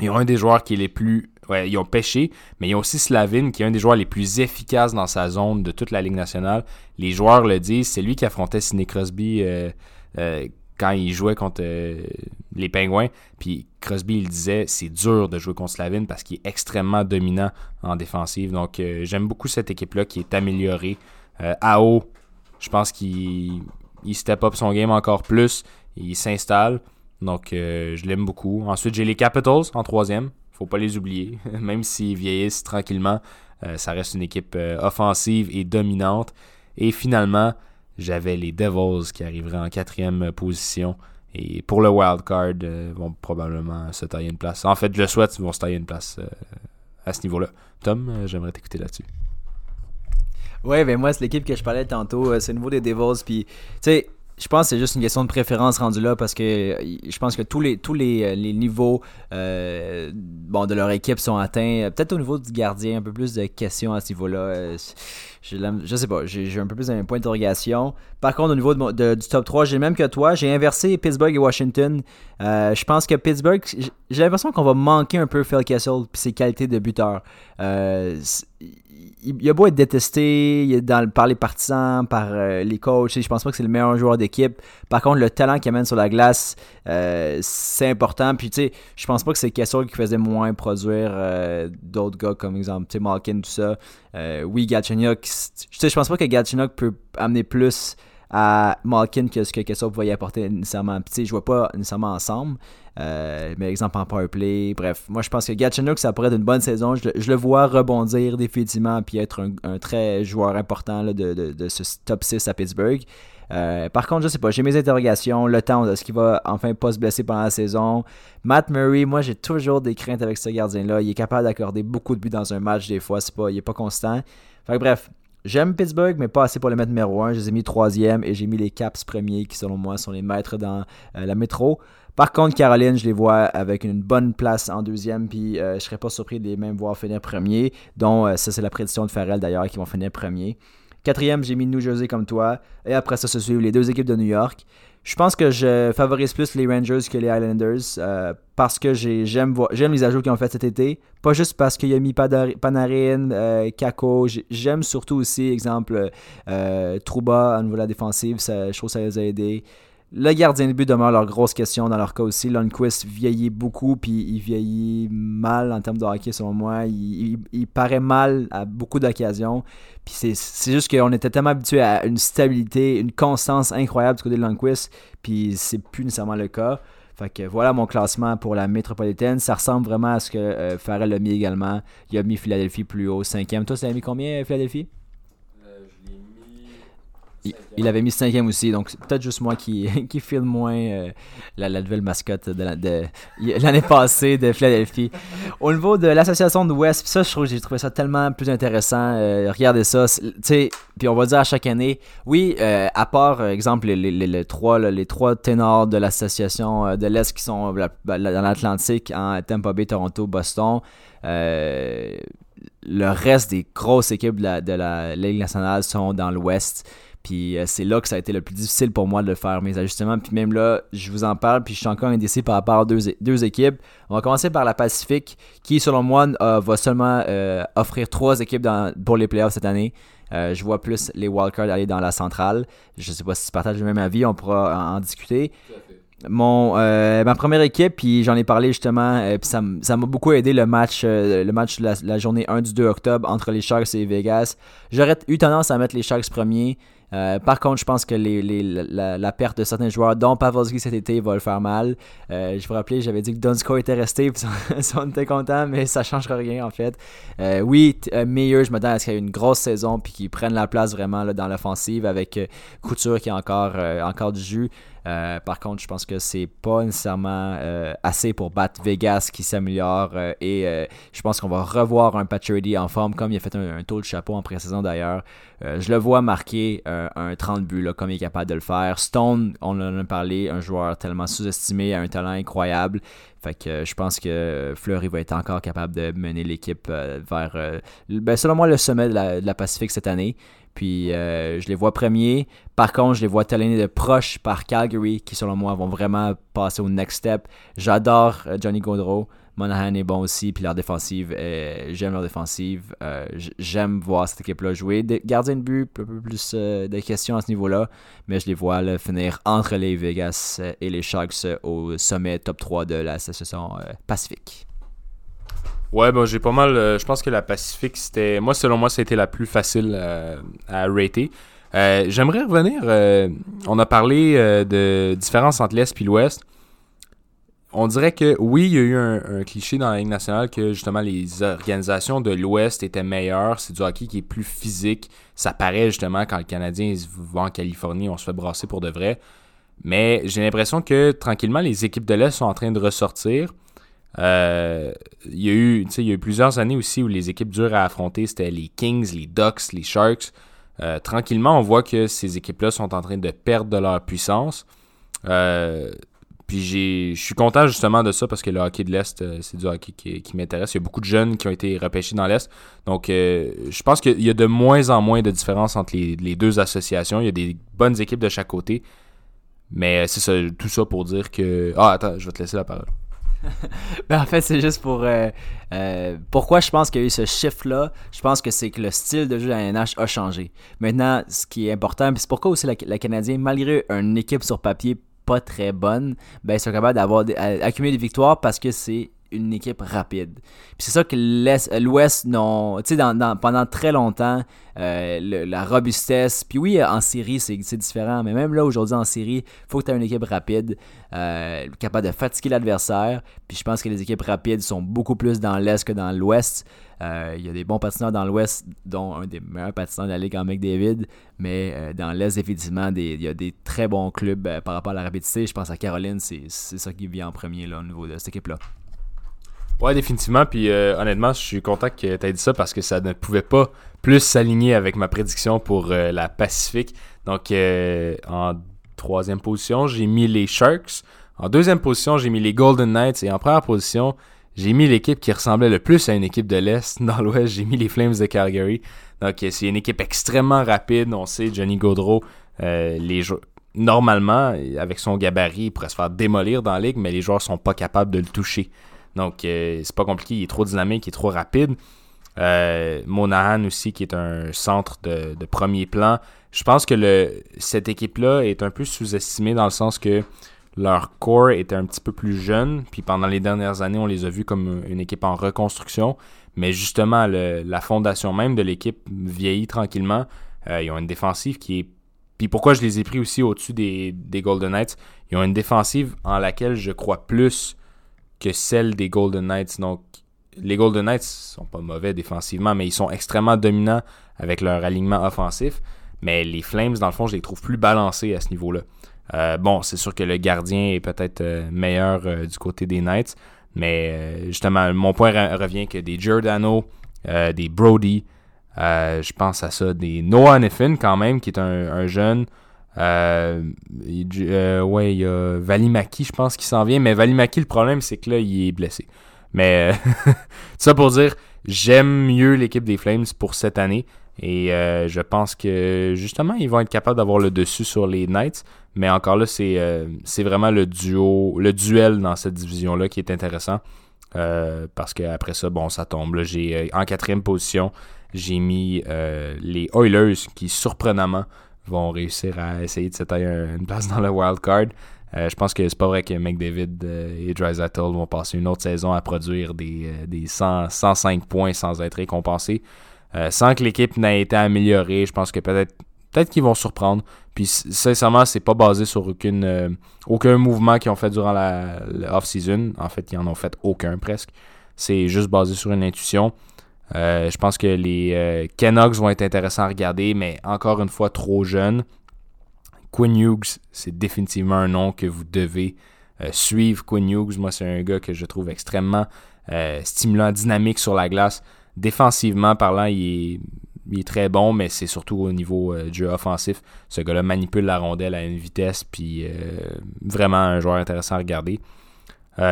ils ont un des joueurs qui est les plus ils ont pêché, mais ils ont aussi Slavin, qui est un des joueurs les plus efficaces dans sa zone de toute la Ligue nationale. Les joueurs le disent, c'est lui qui affrontait Sidney Crosby euh, euh, quand il jouait contre euh, les Pingouins. Puis Crosby, il disait, c'est dur de jouer contre Slavin parce qu'il est extrêmement dominant en défensive. Donc, j'aime beaucoup cette équipe-là qui est améliorée. haut, je pense qu'il step up son game encore plus. Il s'installe. Donc, je l'aime beaucoup. Ensuite, j'ai les Capitals en troisième faut pas les oublier. Même s'ils vieillissent tranquillement, euh, ça reste une équipe euh, offensive et dominante. Et finalement, j'avais les Devils qui arriveraient en quatrième position. Et pour le wild card, euh, vont probablement se tailler une place. En fait, je le souhaite, ils vont se tailler une place à ce niveau-là. Tom, j'aimerais t'écouter là-dessus. Ouais, ben moi, c'est l'équipe que je parlais tantôt. c'est le niveau des Devils. Puis, tu sais, je pense que c'est juste une question de préférence rendue là parce que euh, je pense que tous les tous les, euh, niveaux euh, bon de leur équipe sont atteints. Peut-être au niveau du gardien, un peu plus de questions à ce niveau-là. Je, je sais pas, j'ai un peu plus un point d'interrogation. Par contre, au niveau de, du top 3, j'ai même que toi. J'ai inversé Pittsburgh et Washington. je pense que Pittsburgh, j'ai l'impression qu'on va manquer un peu Phil Kessel et ses qualités de buteur il, a beau être détesté par les partisans, par euh, les coachs, je pense pas que c'est le meilleur joueur d'équipe. Par contre, le talent qu'il amène sur la glace, euh, c'est important. Puis, tu sais, je pense pas que c'est Kessel qui faisait moins produire euh, d'autres gars, comme exemple, sais, Malkin, tout ça. oui, Gatchenyuk, je pense pas que Gatchenyuk peut amener plus à Malkin que ce que Kessel pouvait y apporter nécessairement. Puis, tu je vois pas nécessairement ensemble. Euh, mais exemple en powerplay. Bref, moi je pense que Gatchenuk, ça pourrait être une bonne saison. Je, le vois rebondir définitivement puis être un, très joueur important de, ce top 6 à Pittsburgh. Euh, par contre, je sais pas, j'ai mes interrogations. Le temps, est-ce qu'il va enfin pas se blesser pendant la saison Matt Murray, moi j'ai toujours des craintes avec ce gardien-là. Il est capable d'accorder beaucoup de buts dans un match des fois. C'est pas, il est pas constant. Fait bref, J'aime Pittsburgh, mais pas assez pour le mettre numéro 1. Je les ai mis troisième et j'ai mis les Caps premiers qui, selon moi, sont les maîtres dans euh, la métro. Par contre, Caroline, je les vois avec une bonne place en deuxième, puis euh, je serais pas surpris de les même voir finir premier, dont euh, ça c'est la prédiction de Farrell d'ailleurs, qui vont finir premier. Quatrième, j'ai mis New Jersey comme toi, et après ça se suivent les deux équipes de New York. Je pense que je favorise plus les Rangers que les Islanders euh, parce que j'aime les ajouts qu'ils ont fait cet été. Pas juste parce qu'il y a mis Panarin, Kako. J'aime surtout aussi, exemple, Trouba au niveau la défensive. Je trouve que ça les a aidés. Le gardien de but demeure leur grosse question dans leur cas aussi. Lundqvist vieillit beaucoup, puis il vieillit mal en termes de hockey selon moi. Il, paraît mal à beaucoup d'occasions. Puis c'est juste qu'on était tellement habitué à une stabilité, une constance incroyable du côté de Lundqvist, puis c'est plus nécessairement le cas. Fait que voilà mon classement pour la métropolitaine. Ça ressemble vraiment à ce que euh, Farrell a mis également. Il a mis Philadelphie plus haut, cinquième. Toi, ça a mis combien, Philadelphie? Il, avait mis cinquième aussi, donc c'est peut-être juste moi qui, qui filme moins euh, la, nouvelle mascotte de, l'année passée de Philadelphie. Au niveau de l'association de West, ça, je trouve j'ai trouvé ça tellement plus intéressant. Euh, regardez ça, tu puis on va dire à chaque année, oui, euh, à part, exemple, les, les, trois, les trois ténors de l'association de l'Est qui sont dans l'Atlantique, en Tampa Bay, Toronto, Boston, le reste des grosses équipes la, de la Ligue nationale sont dans l'Ouest. Puis euh, c'est là que ça a été le plus difficile pour moi de faire mes ajustements. Puis même là, je vous en parle, puis je suis encore indécis par rapport à deux, deux équipes. On va commencer par la Pacifique, qui selon moi euh, va seulement euh, offrir trois équipes dans, pour les playoffs cette année. je vois plus les wildcards aller dans la centrale. Je ne sais pas si tu partages le même avis, on pourra en, discuter. Mon, ma première équipe, puis j'en ai parlé justement, puis ça m'a beaucoup aidé le match, le match de la, la, journée 1 du 2 octobre entre les Sharks et Vegas. J'aurais eu tendance à mettre les Sharks premiers. Euh, par contre, je pense que la, perte de certains joueurs, dont Pavelski cet été, va le faire mal. Euh, je vous rappelle, j'avais dit que Donsko était resté, puis on était content, mais ça ne changera rien en fait. Euh, oui, meilleur, je m'attends à ce qu'il y ait une grosse saison, puis qu'il prenne la place vraiment là, dans l'offensive avec Couture qui a encore, encore du jus? Euh, par contre, je pense que c'est pas nécessairement euh, assez pour battre Vegas qui s'améliore euh, et je pense qu'on va revoir un Paturity en forme comme il a fait un, tour de chapeau en pré-saison d'ailleurs. je le vois marquer un 30 buts comme il est capable de le faire. Stone, on en a parlé, un joueur tellement sous-estimé, un talent incroyable. Fait que je pense que Fleury va être encore capable de mener l'équipe vers, ben, selon moi, le sommet de la Pacifique cette année. Puis euh, je les vois premiers. Par contre, je les vois talonnés de proche par Calgary, qui selon moi vont vraiment passer au next step. J'adore euh, Johnny Gaudreau. Monahan est bon aussi, puis leur défensive, j'aime leur défensive. j'aime voir cette équipe-là jouer. Des gardiens de but, un peu plus de questions à ce niveau-là, mais je les vois finir entre les Vegas et les Sharks au sommet top 3 de la saison Pacifique. Ouais, bon, j'ai pas mal. je pense que la Pacifique, c'était. Moi, selon moi, c'était la plus facile à rater. Euh, j'aimerais revenir. Euh, on a parlé euh, de différence entre l'Est et l'Ouest. On dirait que oui, il y a eu un, cliché dans la Ligue nationale que justement les organisations de l'Ouest étaient meilleures. C'est du hockey qui est plus physique. Ça paraît justement quand le Canadien va en Californie, on se fait brasser pour de vrai. Mais j'ai l'impression que tranquillement, les équipes de l'Est sont en train de ressortir. Il, y a eu, y a eu plusieurs années aussi où les équipes dures à affronter, c'était les Kings, les Ducks, les Sharks. Euh, tranquillement, on voit que ces équipes-là sont en train de perdre de leur puissance. Euh, puis je suis content justement de ça parce que le hockey de l'Est, euh, c'est du hockey qui, m'intéresse. Il y a beaucoup de jeunes qui ont été repêchés dans l'Est. Donc je pense qu'il y a de moins en moins de différence entre les, les, deux associations. Il y a des bonnes équipes de chaque côté. Mais c'est ça, tout ça pour dire que. Ah, attends, je vais te laisser la parole. ben, en fait, c'est juste pour. Euh, euh, pourquoi je pense qu'il y a eu ce chiffre-là Je pense que c'est que le style de jeu de la NH a changé. Maintenant, ce qui est important, c'est pourquoi aussi la, Canadienne, malgré une équipe sur papier pas très bonne, ben, ils sont capables d'avoir accumuler des victoires parce que c'est une équipe rapide. c'est ça que l'Ouest, non, tu sais, pendant très longtemps, euh, la robustesse, puis oui, en série, c'est différent, mais même là, aujourd'hui, en série, il faut que tu aies une équipe rapide, euh, capable de fatiguer l'adversaire, puis je pense que les équipes rapides sont beaucoup plus dans l'Est que dans l'Ouest. Euh, il y a des bons patineurs dans l'Ouest, dont un des meilleurs patineurs de la Ligue en McDavid, mais dans l'Est, effectivement, il y a des très bons clubs par rapport à la rapidité. Je pense à Caroline, c'est ça qui vient en premier là, au niveau de cette équipe-là. Ouais, définitivement. Puis euh, honnêtement, je suis content que tu dit ça parce que ça ne pouvait pas plus s'aligner avec ma prédiction pour euh, la Pacifique. Donc, euh, en troisième position, j'ai mis les Sharks. En deuxième position, j'ai mis les Golden Knights. Et en première position, j'ai mis l'équipe qui ressemblait le plus à une équipe de l'Est. Dans l'Ouest, j'ai mis les Flames de Calgary. Donc, c'est une équipe extrêmement rapide. On sait, Johnny Gaudreau, les normalement, avec son gabarit, il pourrait se faire démolir dans la ligue, mais les joueurs sont pas capables de le toucher. Donc, euh, c'est pas compliqué. Il est trop dynamique, il est trop rapide. Euh, Monahan aussi, qui est un centre de, premier plan. Je pense que le, cette équipe-là est un peu sous-estimée dans le sens que leur corps était un petit peu plus jeune. Puis pendant les dernières années, on les a vus comme une équipe en reconstruction. Mais justement, la fondation même de l'équipe vieillit tranquillement. Euh, ils ont une défensive qui est. Puis pourquoi je les ai pris aussi au-dessus des, des Golden Knights Ils ont une défensive en laquelle je crois plus que celle des Golden Knights. Donc, les Golden Knights sont pas mauvais défensivement, mais ils sont extrêmement dominants avec leur alignement offensif. Mais les Flames, dans le fond, je les trouve plus balancés à ce niveau-là. Euh, bon, c'est sûr que le gardien est peut-être euh, meilleur euh, du côté des Knights, mais justement, mon point revient que des Giordano, des Brody, je pense à ça, des Noah Neffin quand même, qui est un jeune euh, euh, ouais, il y a Valimaki, je pense, qui s'en vient. Mais Valimaki, le problème, c'est que là, il est blessé. Mais euh, ça pour dire, j'aime mieux l'équipe des Flames pour cette année. Et euh, je pense que justement, ils vont être capables d'avoir le dessus sur les Knights. Mais encore là, c'est c'est vraiment le duo, le duel dans cette division-là qui est intéressant. parce qu'après ça, bon, ça tombe. J'ai en quatrième position, j'ai mis les Oilers qui surprenamment vont réussir à essayer de se tailler une place dans le wild card. Euh, je pense que c'est pas vrai que McDavid euh, et Dreisaitl vont passer une autre saison à produire des, euh, des 105 points sans être récompensés. sans que l'équipe n'ait été améliorée, je pense que peut-être peut-être qu'ils vont surprendre. Puis sincèrement, c'est pas basé sur aucune, aucun mouvement qu'ils ont fait durant la, la off-season. En fait, ils en ont fait aucun presque. C'est juste basé sur une intuition. Euh, je pense que les euh, Canucks vont être intéressants à regarder, mais encore une fois, trop jeunes. Quinn Hughes, c'est définitivement un nom que vous devez euh, suivre. Quinn Hughes, moi, c'est un gars que je trouve extrêmement stimulant, dynamique sur la glace. Défensivement parlant, il est, très bon, mais c'est surtout au niveau du jeu offensif. Ce gars-là manipule la rondelle à une vitesse, puis vraiment un joueur intéressant à regarder.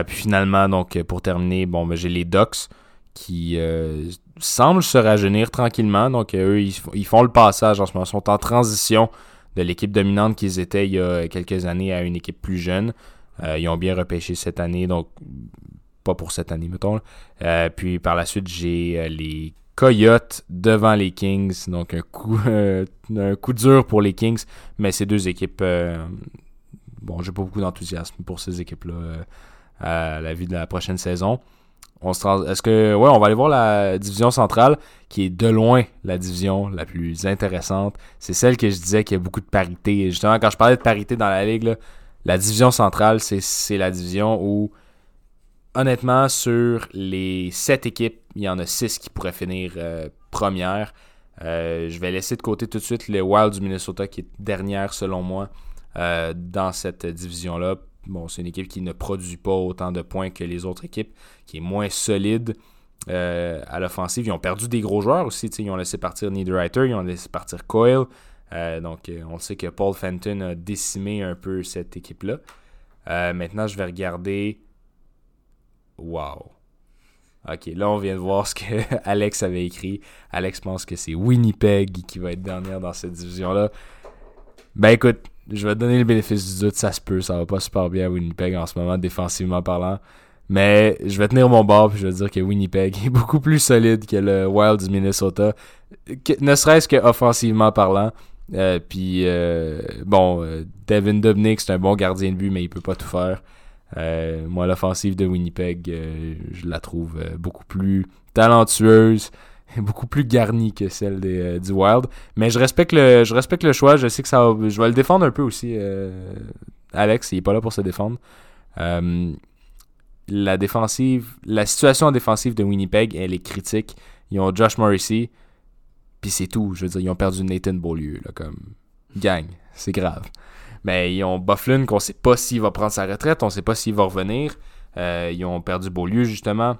puis finalement, donc pour terminer, ben, j'ai les Ducks qui euh, semblent se rajeunir tranquillement. Donc, euh, eux, ils, font le passage en ce moment. Ils sont en transition de l'équipe dominante qu'ils étaient il y a quelques années à une équipe plus jeune. Euh, ils ont bien repêché cette année. Donc, pas pour cette année, mettons. puis par la suite, j'ai les Coyotes devant les Kings. Donc un coup, un coup dur pour les Kings. Mais ces deux équipes, bon, j'ai pas beaucoup d'enthousiasme pour ces équipes-là à la vue de la prochaine saison. On Est-ce que. On va aller voir la division centrale, qui est de loin la division la plus intéressante. C'est celle que je disais qu'il y a beaucoup de parité. justement, quand je parlais de parité dans la ligue, la division centrale, c'est la division où, honnêtement, sur les 7 équipes, il y en a 6 qui pourraient finir euh, première. Euh, je vais laisser de côté tout de suite les Wild du Minnesota, qui est dernière selon moi euh, dans cette division-là bon, c'est une équipe qui ne produit pas autant de points que les autres équipes, qui est moins solide euh, à l'offensive. Ils ont perdu des gros joueurs aussi. Ils ont laissé partir Niederreiter, ils ont laissé partir Coyle. Euh, donc, euh, on sait que Paul Fenton a décimé un peu cette équipe-là. maintenant, je vais regarder. Wow. Ok, là, on vient de voir ce que Alex avait écrit. Alex pense que c'est Winnipeg qui va être dernière dans cette division-là. Ben écoute, je vais te donner le bénéfice du doute, ça se peut, ça va pas super bien à Winnipeg en ce moment, défensivement parlant. Mais je vais tenir mon bord puis je vais dire que Winnipeg est beaucoup plus solide que le Wild du Minnesota, ne serait-ce que offensivement parlant. Euh, puis euh, bon, euh, Devin Dubnik c'est un bon gardien de but, mais il peut pas tout faire. moi, l'offensive de Winnipeg, je la trouve beaucoup plus talentueuse beaucoup plus garnie que celle des, euh, du Wild. Mais je respecte le, je respecte le choix. Je sais que ça je vais le défendre un peu aussi. Euh, Alex, il est pas là pour se défendre. Euh, la défensive, la situation défensive de Winnipeg, elle est critique. Ils ont Josh Morrissey, puis c'est tout. Je veux dire, ils ont perdu Nathan Beaulieu, là, comme gang. C'est grave. Mais ils ont Bufflin qu'on sait pas s'il va prendre sa retraite, on sait pas s'il va revenir. ils ont perdu Beaulieu, justement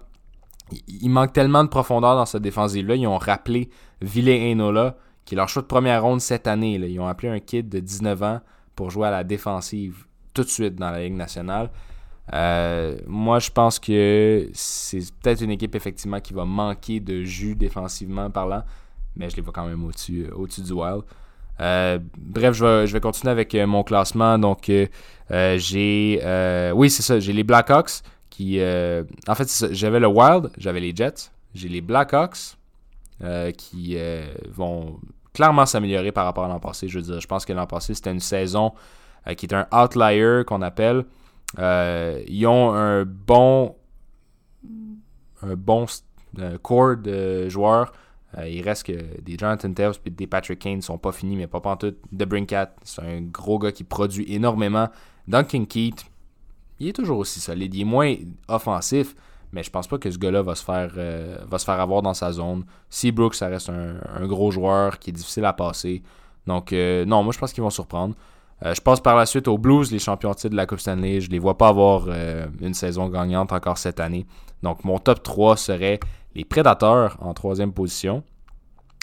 il manque tellement de profondeur dans cette défensive-là. Ils ont rappelé Ville Enola, qui est leur choix de première ronde cette année. Ils ont appelé un kid de 19 ans pour jouer à la défensive tout de suite dans la Ligue nationale. Euh, moi, je pense que c'est peut-être une équipe effectivement qui va manquer de jus défensivement parlant, mais je les vois quand même au-dessus euh, au du Wild. Euh, bref, je vais, je vais, continuer avec mon classement. Donc, j'ai. oui, c'est ça. J'ai les Blackhawks qui. Euh, en fait, j'avais le Wild, j'avais les Jets, j'ai les Blackhawks euh, qui euh, vont clairement s'améliorer par rapport à l'an passé. Je veux dire, je pense que l'an passé, c'était une saison qui est un outlier qu'on appelle. ils ont un bon. Un bon corps de joueurs. il reste que des Jonathan Taves et des Patrick Kane ne sont pas finis, mais pas pantoute. The Brinkat, c'est un gros gars qui produit énormément. Duncan Keith, il est toujours aussi solide. Il est moins offensif, mais je pense pas que ce gars-là va se faire euh, va se faire avoir dans sa zone. Seabrook, ça reste un, gros joueur qui est difficile à passer. Donc euh, non, moi je pense qu'ils vont surprendre. Euh, je passe par la suite aux Blues, les champions titres de la Coupe Stanley. Je les vois pas avoir une saison gagnante encore cette année. Donc mon top 3 serait les Prédateurs en troisième position,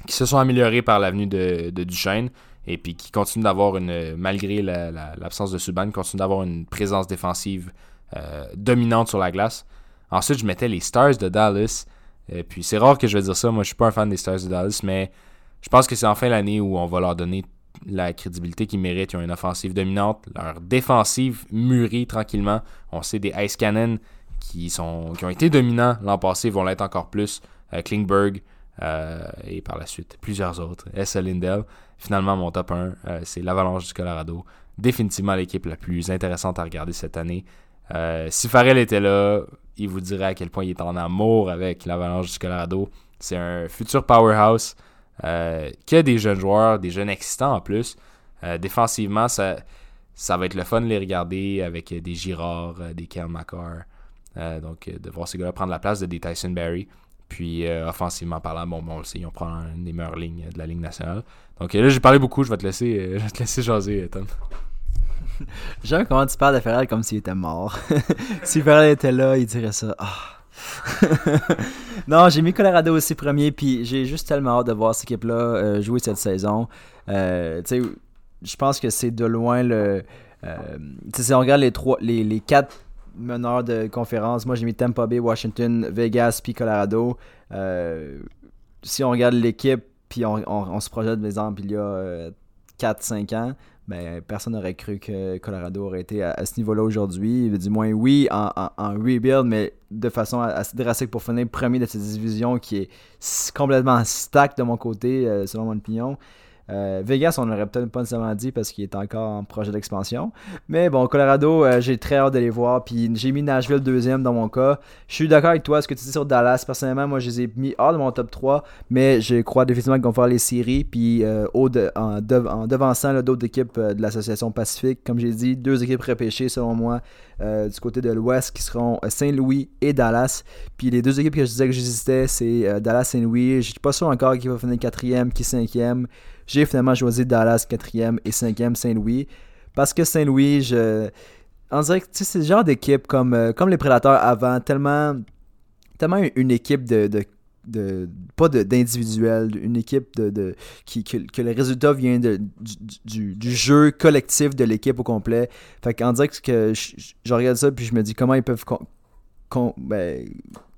qui se sont améliorés par l'avenue de, de Duchesne et puis qui continue d'avoir une, malgré l'absence de Subban, continue d'avoir une présence défensive euh, dominante sur la glace. Ensuite, je mettais les Stars de Dallas. Et puis c'est rare que je vais dire ça, moi je suis pas un fan des Stars de Dallas, mais je pense que c'est enfin l'année où on va leur donner la crédibilité qu'ils méritent. Ils ont une offensive dominante, leur défensive mûrit tranquillement. On sait des Ice Cannon qui, sont, qui ont été dominants l'an passé, vont l'être encore plus. Euh, Klingberg, euh, et par la suite plusieurs autres. S. Lindell. Finalement, mon top 1, euh, c'est l'Avalanche du Colorado. Définitivement l'équipe la plus intéressante à regarder cette année. Euh, si Farrell était là, il vous dirait à quel point il est en amour avec l'Avalanche du Colorado. C'est un futur powerhouse qui a des jeunes joueurs, des jeunes excitants en plus. défensivement, ça, ça va être le fun de les regarder avec des Girard, des Kel donc, de voir ces gars-là prendre la place de des Tyson Berry. Puis euh, offensivement parlant, bon, bon, on le sait, on prend une des meilleures lignes de la Ligue nationale. Donc euh, là, j'ai parlé beaucoup, je vais te laisser, euh, te laisser jaser, Tom. J'aime comment tu parles de Ferrell comme s'il était mort? si Ferrell était là, il dirait ça. Ah. non, j'ai mis Colorado aussi premier, puis j'ai juste tellement hâte de voir cette équipe-là jouer cette saison. Euh, je pense que c'est de loin le. si on regarde les trois, les, les quatre meneur de conférence. Moi, j'ai mis Tampa Bay, Washington, Vegas, puis Colorado. Euh, si on regarde l'équipe, puis on, se projette, par exemple, il y a 4-5 euh, ans, ben, personne n'aurait cru que Colorado aurait été à, ce niveau-là aujourd'hui. Du moins, oui, en, rebuild, mais de façon assez drastique pour finir premier de cette division qui est complètement stack de mon côté, euh, selon mon opinion. Euh, Vegas, on n'aurait peut-être pas nécessairement dit parce qu'il est encore en projet d'expansion. Mais bon, Colorado, euh, j'ai très hâte de les voir. Puis j'ai mis Nashville deuxième dans mon cas. Je suis d'accord avec toi, ce que tu dis sur Dallas. Personnellement, moi, je les ai mis hors de mon top 3. Mais je crois définitivement qu'ils vont faire les séries. Puis euh, en, devançant d'autres équipes de l'association Pacifique, comme j'ai dit, deux équipes repêchées selon moi du côté de l'Ouest qui seront Saint-Louis et Dallas. Puis les deux équipes que je disais que j'hésitais, c'est Dallas-Saint-Louis. Je suis pas sûr encore qui va finir quatrième, qui cinquième. J'ai finalement choisi Dallas 4e et 5e Saint-Louis. Parce que Saint-Louis, je. On dirait que c'est le genre d'équipe comme, euh, comme les Prédateurs avant, tellement, tellement une équipe de, de, pas d'individuel, une équipe de, qui, que, le résultat vient de, du, jeu collectif de l'équipe au complet. Fait qu'en direct que je, regarde ça puis je me dis comment ils peuvent ben,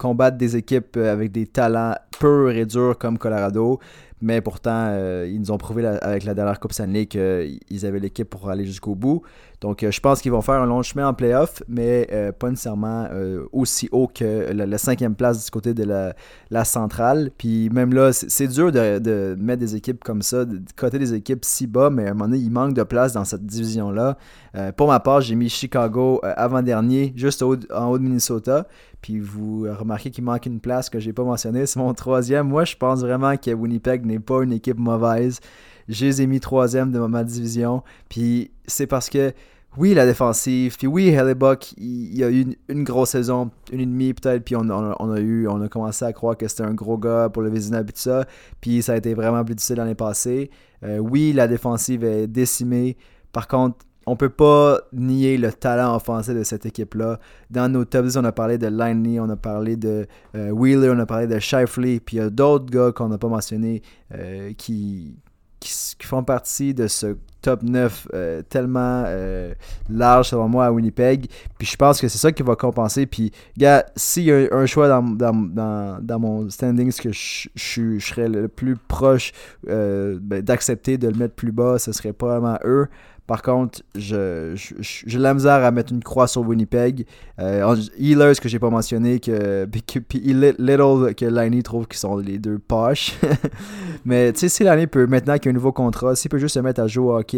combattre des équipes avec des talents purs et durs comme Colorado. Mais pourtant, euh, ils nous ont prouvé avec la dernière Coupe Stanley qu'ils avaient l'équipe pour aller jusqu'au bout. Donc, euh, je pense qu'ils vont faire un long chemin en playoff, mais euh, pas nécessairement euh, aussi haut que la, cinquième place du côté de la, centrale. Puis même là, c'est dur de, mettre des équipes comme ça, de côté des équipes si bas, mais à un moment donné, il manque de place dans cette division-là. pour ma part, j'ai mis Chicago avant-dernier, juste en haut de Minnesota. Puis vous remarquez qu'il manque une place que j'ai pas mentionnée, c'est mon troisième. Moi, je pense vraiment que Winnipeg n'est pas une équipe mauvaise. Je les ai mis troisième de ma division. Puis c'est parce que oui, la défensive, puis oui, Hellebuck, il, y a eu une, grosse saison, une et demie peut-être, puis on, a eu, on a commencé à croire que c'était un gros gars pour le Vézina et tout ça, puis ça a été vraiment plus difficile l'année passée. Euh, oui, la défensive est décimée, par contre, on peut pas nier le talent offensif de cette équipe-là. Dans nos top 10, on a parlé de Liney, on a parlé de euh, Wheeler, on a parlé de Shifley, puis il y a d'autres gars qu'on n'a pas mentionnés euh, qui, qui, font partie de ce top 9 euh, tellement euh, large selon moi à Winnipeg. Puis je pense que c'est ça qui va compenser. Puis, gars, s'il y a un choix dans, dans, dans, mon standings que je, je, serais le plus proche euh, ben, d'accepter de le mettre plus bas, ce serait probablement eux. Par contre, j'ai je, la misère à mettre une croix sur Winnipeg. Healers que j'ai pas mentionné, que, puis Little que Liney trouve qu'ils sont les deux poches. Mais tu sais, si Liney peut, maintenant qu'il y a un nouveau contrat, s'il peut juste se mettre à jouer au hockey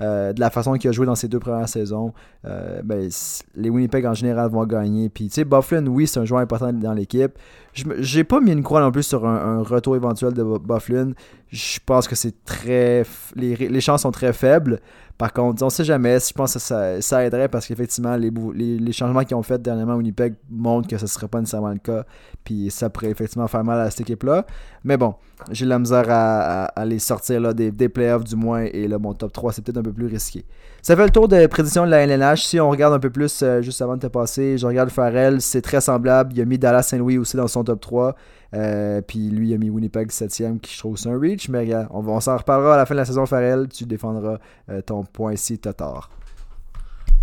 euh, de la façon qu'il a joué dans ses deux premières saisons, euh, ben, les Winnipeg en général vont gagner. Puis tu sais, Bufflin, oui, c'est un joueur important dans l'équipe. J'ai pas mis une croix non plus sur un, retour éventuel de Bufflin. Je pense que c'est très. Les, les chances sont très faibles. Par contre, on sait jamais. Je pense que ça, aiderait parce qu'effectivement, les, changements qu'ils ont fait dernièrement au Winnipeg montrent que ce ne serait pas nécessairement le cas. Puis ça pourrait effectivement faire mal à cette équipe-là. Mais bon, j'ai la misère à, les sortir des, des playoffs du moins. Et là, mon top 3, c'est peut-être un peu plus risqué. Ça fait le tour de prédiction de la LNH. Si on regarde un peu plus, euh, juste avant de te passer, je regarde Farrell, c'est très semblable. Il a mis Dallas Saint-Louis aussi dans son top 3. Euh, puis lui, il a mis Winnipeg 7ème, qui je trouve c'est un reach. Mais regarde, on, s'en reparlera à la fin de la saison, Farrell. Tu défendras euh, ton point ici, t'as tort.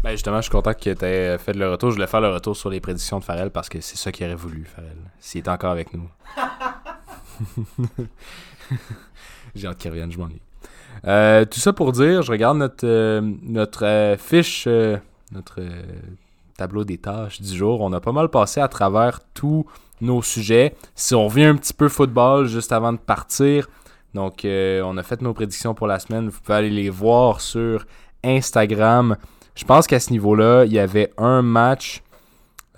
Ben justement, je suis content qu'il ait fait le retour. Je voulais faire le retour sur les prédictions de Farrell parce que c'est ça qu'il aurait voulu, Farrell. S'il était encore avec nous. J'ai hâte qu'il revienne, je m'ennuie. Euh, tout ça pour dire, je regarde notre, notre fiche, notre tableau des tâches du jour. On a pas mal passé à travers tout nos sujets. Si on revient un petit peu football juste avant de partir, donc euh, on a fait nos prédictions pour la semaine. Vous pouvez aller les voir sur Instagram. Je pense qu'à ce niveau-là, il y avait un match.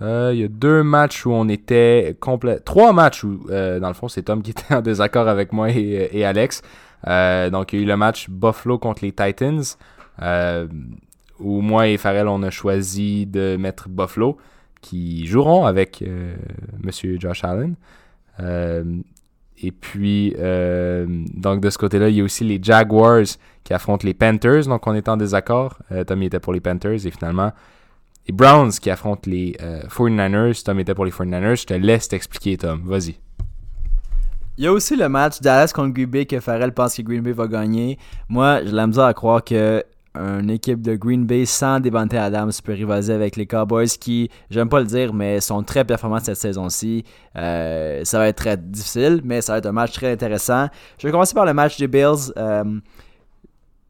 Euh, il y a deux matchs où on était complet. Trois matchs où, euh, dans le fond, c'est Tom qui était en désaccord avec moi et, Alex. donc, il y a eu le match Buffalo contre les Titans. où moi et Farrell, on a choisi de mettre Buffalo qui joueront avec euh, Monsieur Josh Allen. Euh, et puis, euh, donc de ce côté-là, il y a aussi les Jaguars qui affrontent les Panthers. Donc, on est en désaccord. Tom était pour les Panthers et finalement, les Browns qui affrontent les 49ers. Tom était pour les 49ers. Je te laisse t'expliquer, Tom. Vas-y. Il y a aussi le match Dallas contre Green Bay que Farrell pense que Green Bay va gagner. Moi, j'ai la misère à croire que une équipe de Green Bay sans Devante Adams peut rivaliser avec les Cowboys qui, j'aime pas le dire, mais sont très performants cette saison-ci. Euh, ça va être très difficile, mais ça va être un match très intéressant. Je vais commencer par le match des Bills. Euh,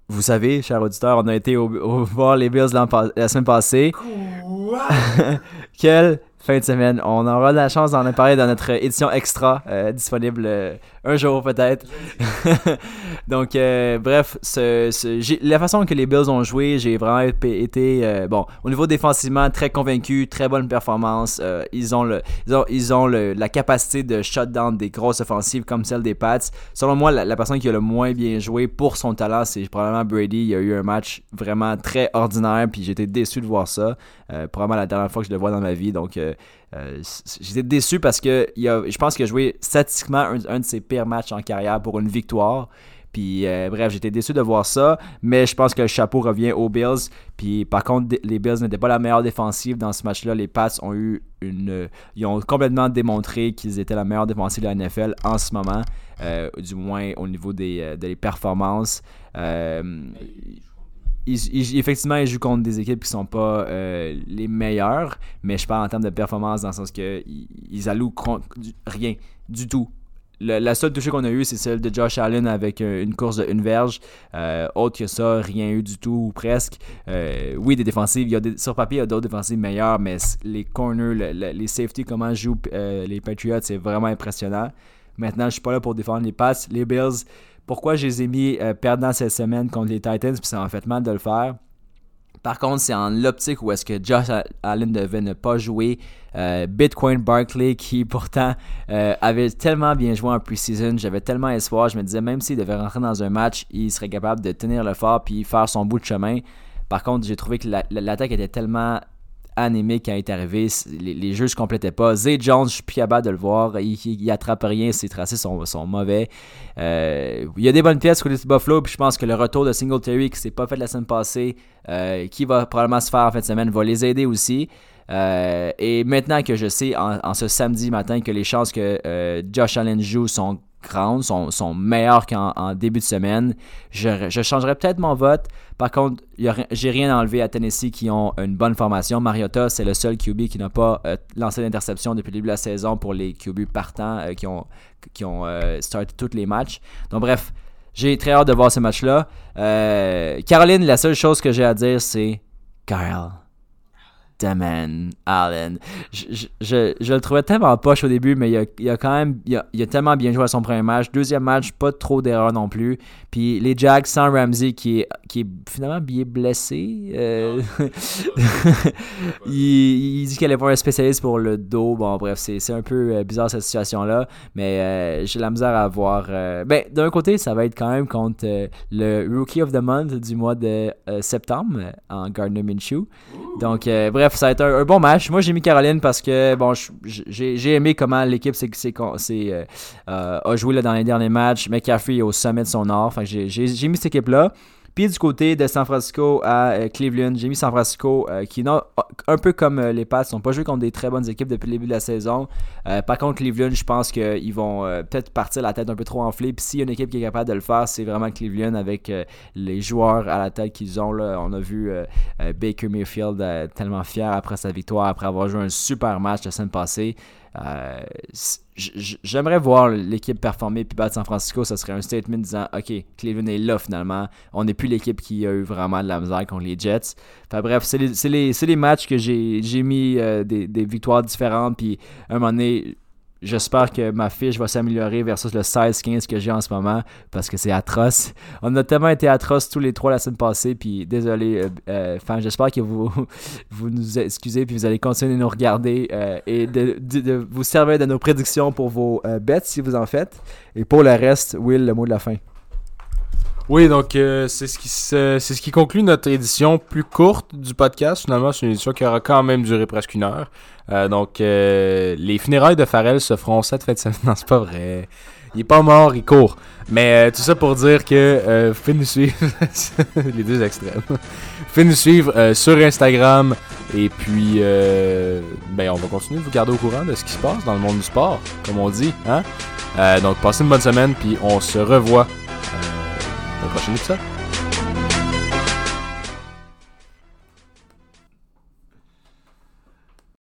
vous savez, chers auditeurs, on a été au, voir les Bills la semaine passée. Quoi? Quelle fin de semaine. On aura la chance d'en parler dans notre édition extra, euh, disponible euh, un jour peut-être. Donc, euh, bref, la façon que les Bills ont joué, j'ai vraiment été, bon, au niveau défensivement, très convaincu, très bonne performance. ils ont, le, ils ont, ils ont le, la capacité de shutdown des grosses offensives comme celle des Pats. Selon moi, la, personne qui a le moins bien joué pour son talent, c'est probablement Brady. Il a eu un match vraiment très ordinaire, puis j'étais déçu de voir ça. probablement la dernière fois que je le vois dans ma vie. Donc, euh, j'étais déçu parce que je pense qu'il a joué statistiquement un, de ses pires matchs en carrière pour une victoire. Puis euh, bref, j'étais déçu de voir ça, mais je pense que le chapeau revient aux Bills. Puis par contre, les Bills n'étaient pas la meilleure défensive dans ce match-là. Les Pats ont eu une, ils ont complètement démontré qu'ils étaient la meilleure défensive de la NFL en ce moment, euh, du moins au niveau des performances effectivement, ils jouent contre des équipes qui sont pas euh, les meilleures, mais je parle en termes de performance dans le sens que ils, allouent rien du tout. la seule touche qu'on a eue, c'est celle de Josh Allen avec euh, une course de une verge. Euh, autre que ça, rien eu du tout, ou presque. oui, des défensives. Il sur papier, il y a d'autres défensives meilleures, mais les corners, les safety, comment jouent les Patriots, c'est vraiment impressionnant. Maintenant, je suis pas là pour défendre les passes. Les Bills, pourquoi je les ai mis euh, perdants cette semaine contre les Titans, puis ça m'a fait mal de le faire. Par contre, c'est en l'optique où est-ce que Josh Allen devait ne pas jouer. Euh, Bitcoin Barkley, qui pourtant euh, avait tellement bien joué en preseason, j'avais tellement espoir. Je me disais, même s'il devait rentrer dans un match, il serait capable de tenir le fort puis faire son bout de chemin. Par contre, j'ai trouvé que l'attaque était tellement animé quand il est arrivé. Les, jeux ne se complétaient pas. Zay Jones, je suis plus capable de le voir. Il, il, attrape rien. Ses tracés sont, mauvais. Euh, il y a des bonnes pièces côté de Buffalo. Puis je pense que le retour de Singletary qui s'est pas fait la semaine passée, euh, qui va probablement se faire en fin de semaine, va les aider aussi. Euh, et maintenant que je sais en, ce samedi matin que les chances que Josh Allen joue sont grandes, sont, meilleures qu'en début de semaine, je, je changerais peut-être mon vote. Par contre, j'ai rien enlevé à Tennessee qui ont une bonne formation. Mariota, c'est le seul QB qui n'a pas euh, lancé d'interception depuis le début de la saison pour les QB partants euh, qui ont, qui ont euh, starté tous les matchs. Donc bref, j'ai très hâte de voir ce match-là. Caroline, la seule chose que j'ai à dire, c'est Kyle. Damon Allen. Je, je, je, le trouvais tellement poche au début, mais il a, il a quand même il a, il a, tellement bien joué à son premier match. Deuxième match, pas trop d'erreurs non plus. Puis les Jags sans Ramsey qui est, qui est finalement bien blessé. Euh, il, il, dit qu'elle est pas un spécialiste pour le dos. Bon, bref, c'est un peu euh, bizarre cette situation-là. Mais euh, j'ai la misère à voir. ben, d'un côté, ça va être quand même contre le Rookie of the Month du mois de septembre en Gardner Minshew. Donc, bref ça va être un, bon match. Moi, j'ai mis Caroline parce que bon, j'ai aimé comment l'équipe euh, euh, a joué là, dans les derniers matchs. McCaffrey est au sommet de son art. j'ai mis cette équipe-là. Puis du côté de San Francisco à euh, Cleveland, j'ai mis San Francisco euh, qui, un peu comme euh, les Pats, n'ont pas joué contre des très bonnes équipes depuis le début de la saison. par contre, Cleveland, je pense qu'ils vont peut-être partir la tête un peu trop enflée. Puis s'il y a une équipe qui est capable de le faire, c'est vraiment Cleveland avec les joueurs à la tête qu'ils ont. Là. On a vu Baker Mayfield tellement fier après sa victoire, après avoir joué un super match la semaine passée. Euh, j'aimerais voir l'équipe performer puis battre San Francisco. Ça serait un statement disant Ok, Cleveland est là finalement. On n'est plus l'équipe qui a eu vraiment de la misère contre les Jets. Enfin, bref, c'est les, les, matchs que j'ai mis euh, des, des, victoires différentes. Puis à un moment donné, J'espère que ma fiche va s'améliorer versus le 16-15 que j'ai en ce moment parce que c'est atroce. On a tellement été atroces tous les trois la semaine passée. Puis désolé, euh, euh, enfin, j'espère que vous, vous nous excusez puis vous allez continuer de nous regarder euh, et de, vous servir de nos prédictions pour vos bêtes si vous en faites. Et pour le reste, Will, le mot de la fin. Oui, donc c'est ce qui c'est ce qui conclut notre édition plus courte du podcast. Finalement, c'est une édition qui aura quand même duré presque une heure. Euh, donc, euh, les funérailles de Pharrell se feront cette fête semaine. Non, c'est pas vrai. Il est pas mort, il court. Mais euh, tout ça pour dire que vous pouvez nous suivre. les deux extrêmes. Vous pouvez nous suivre sur Instagram. Et puis, ben, on va continuer de vous garder au courant de ce qui se passe dans le monde du sport, comme on dit. Hein? donc, passez une bonne semaine. Puis, on se revoit dans le prochain épisode.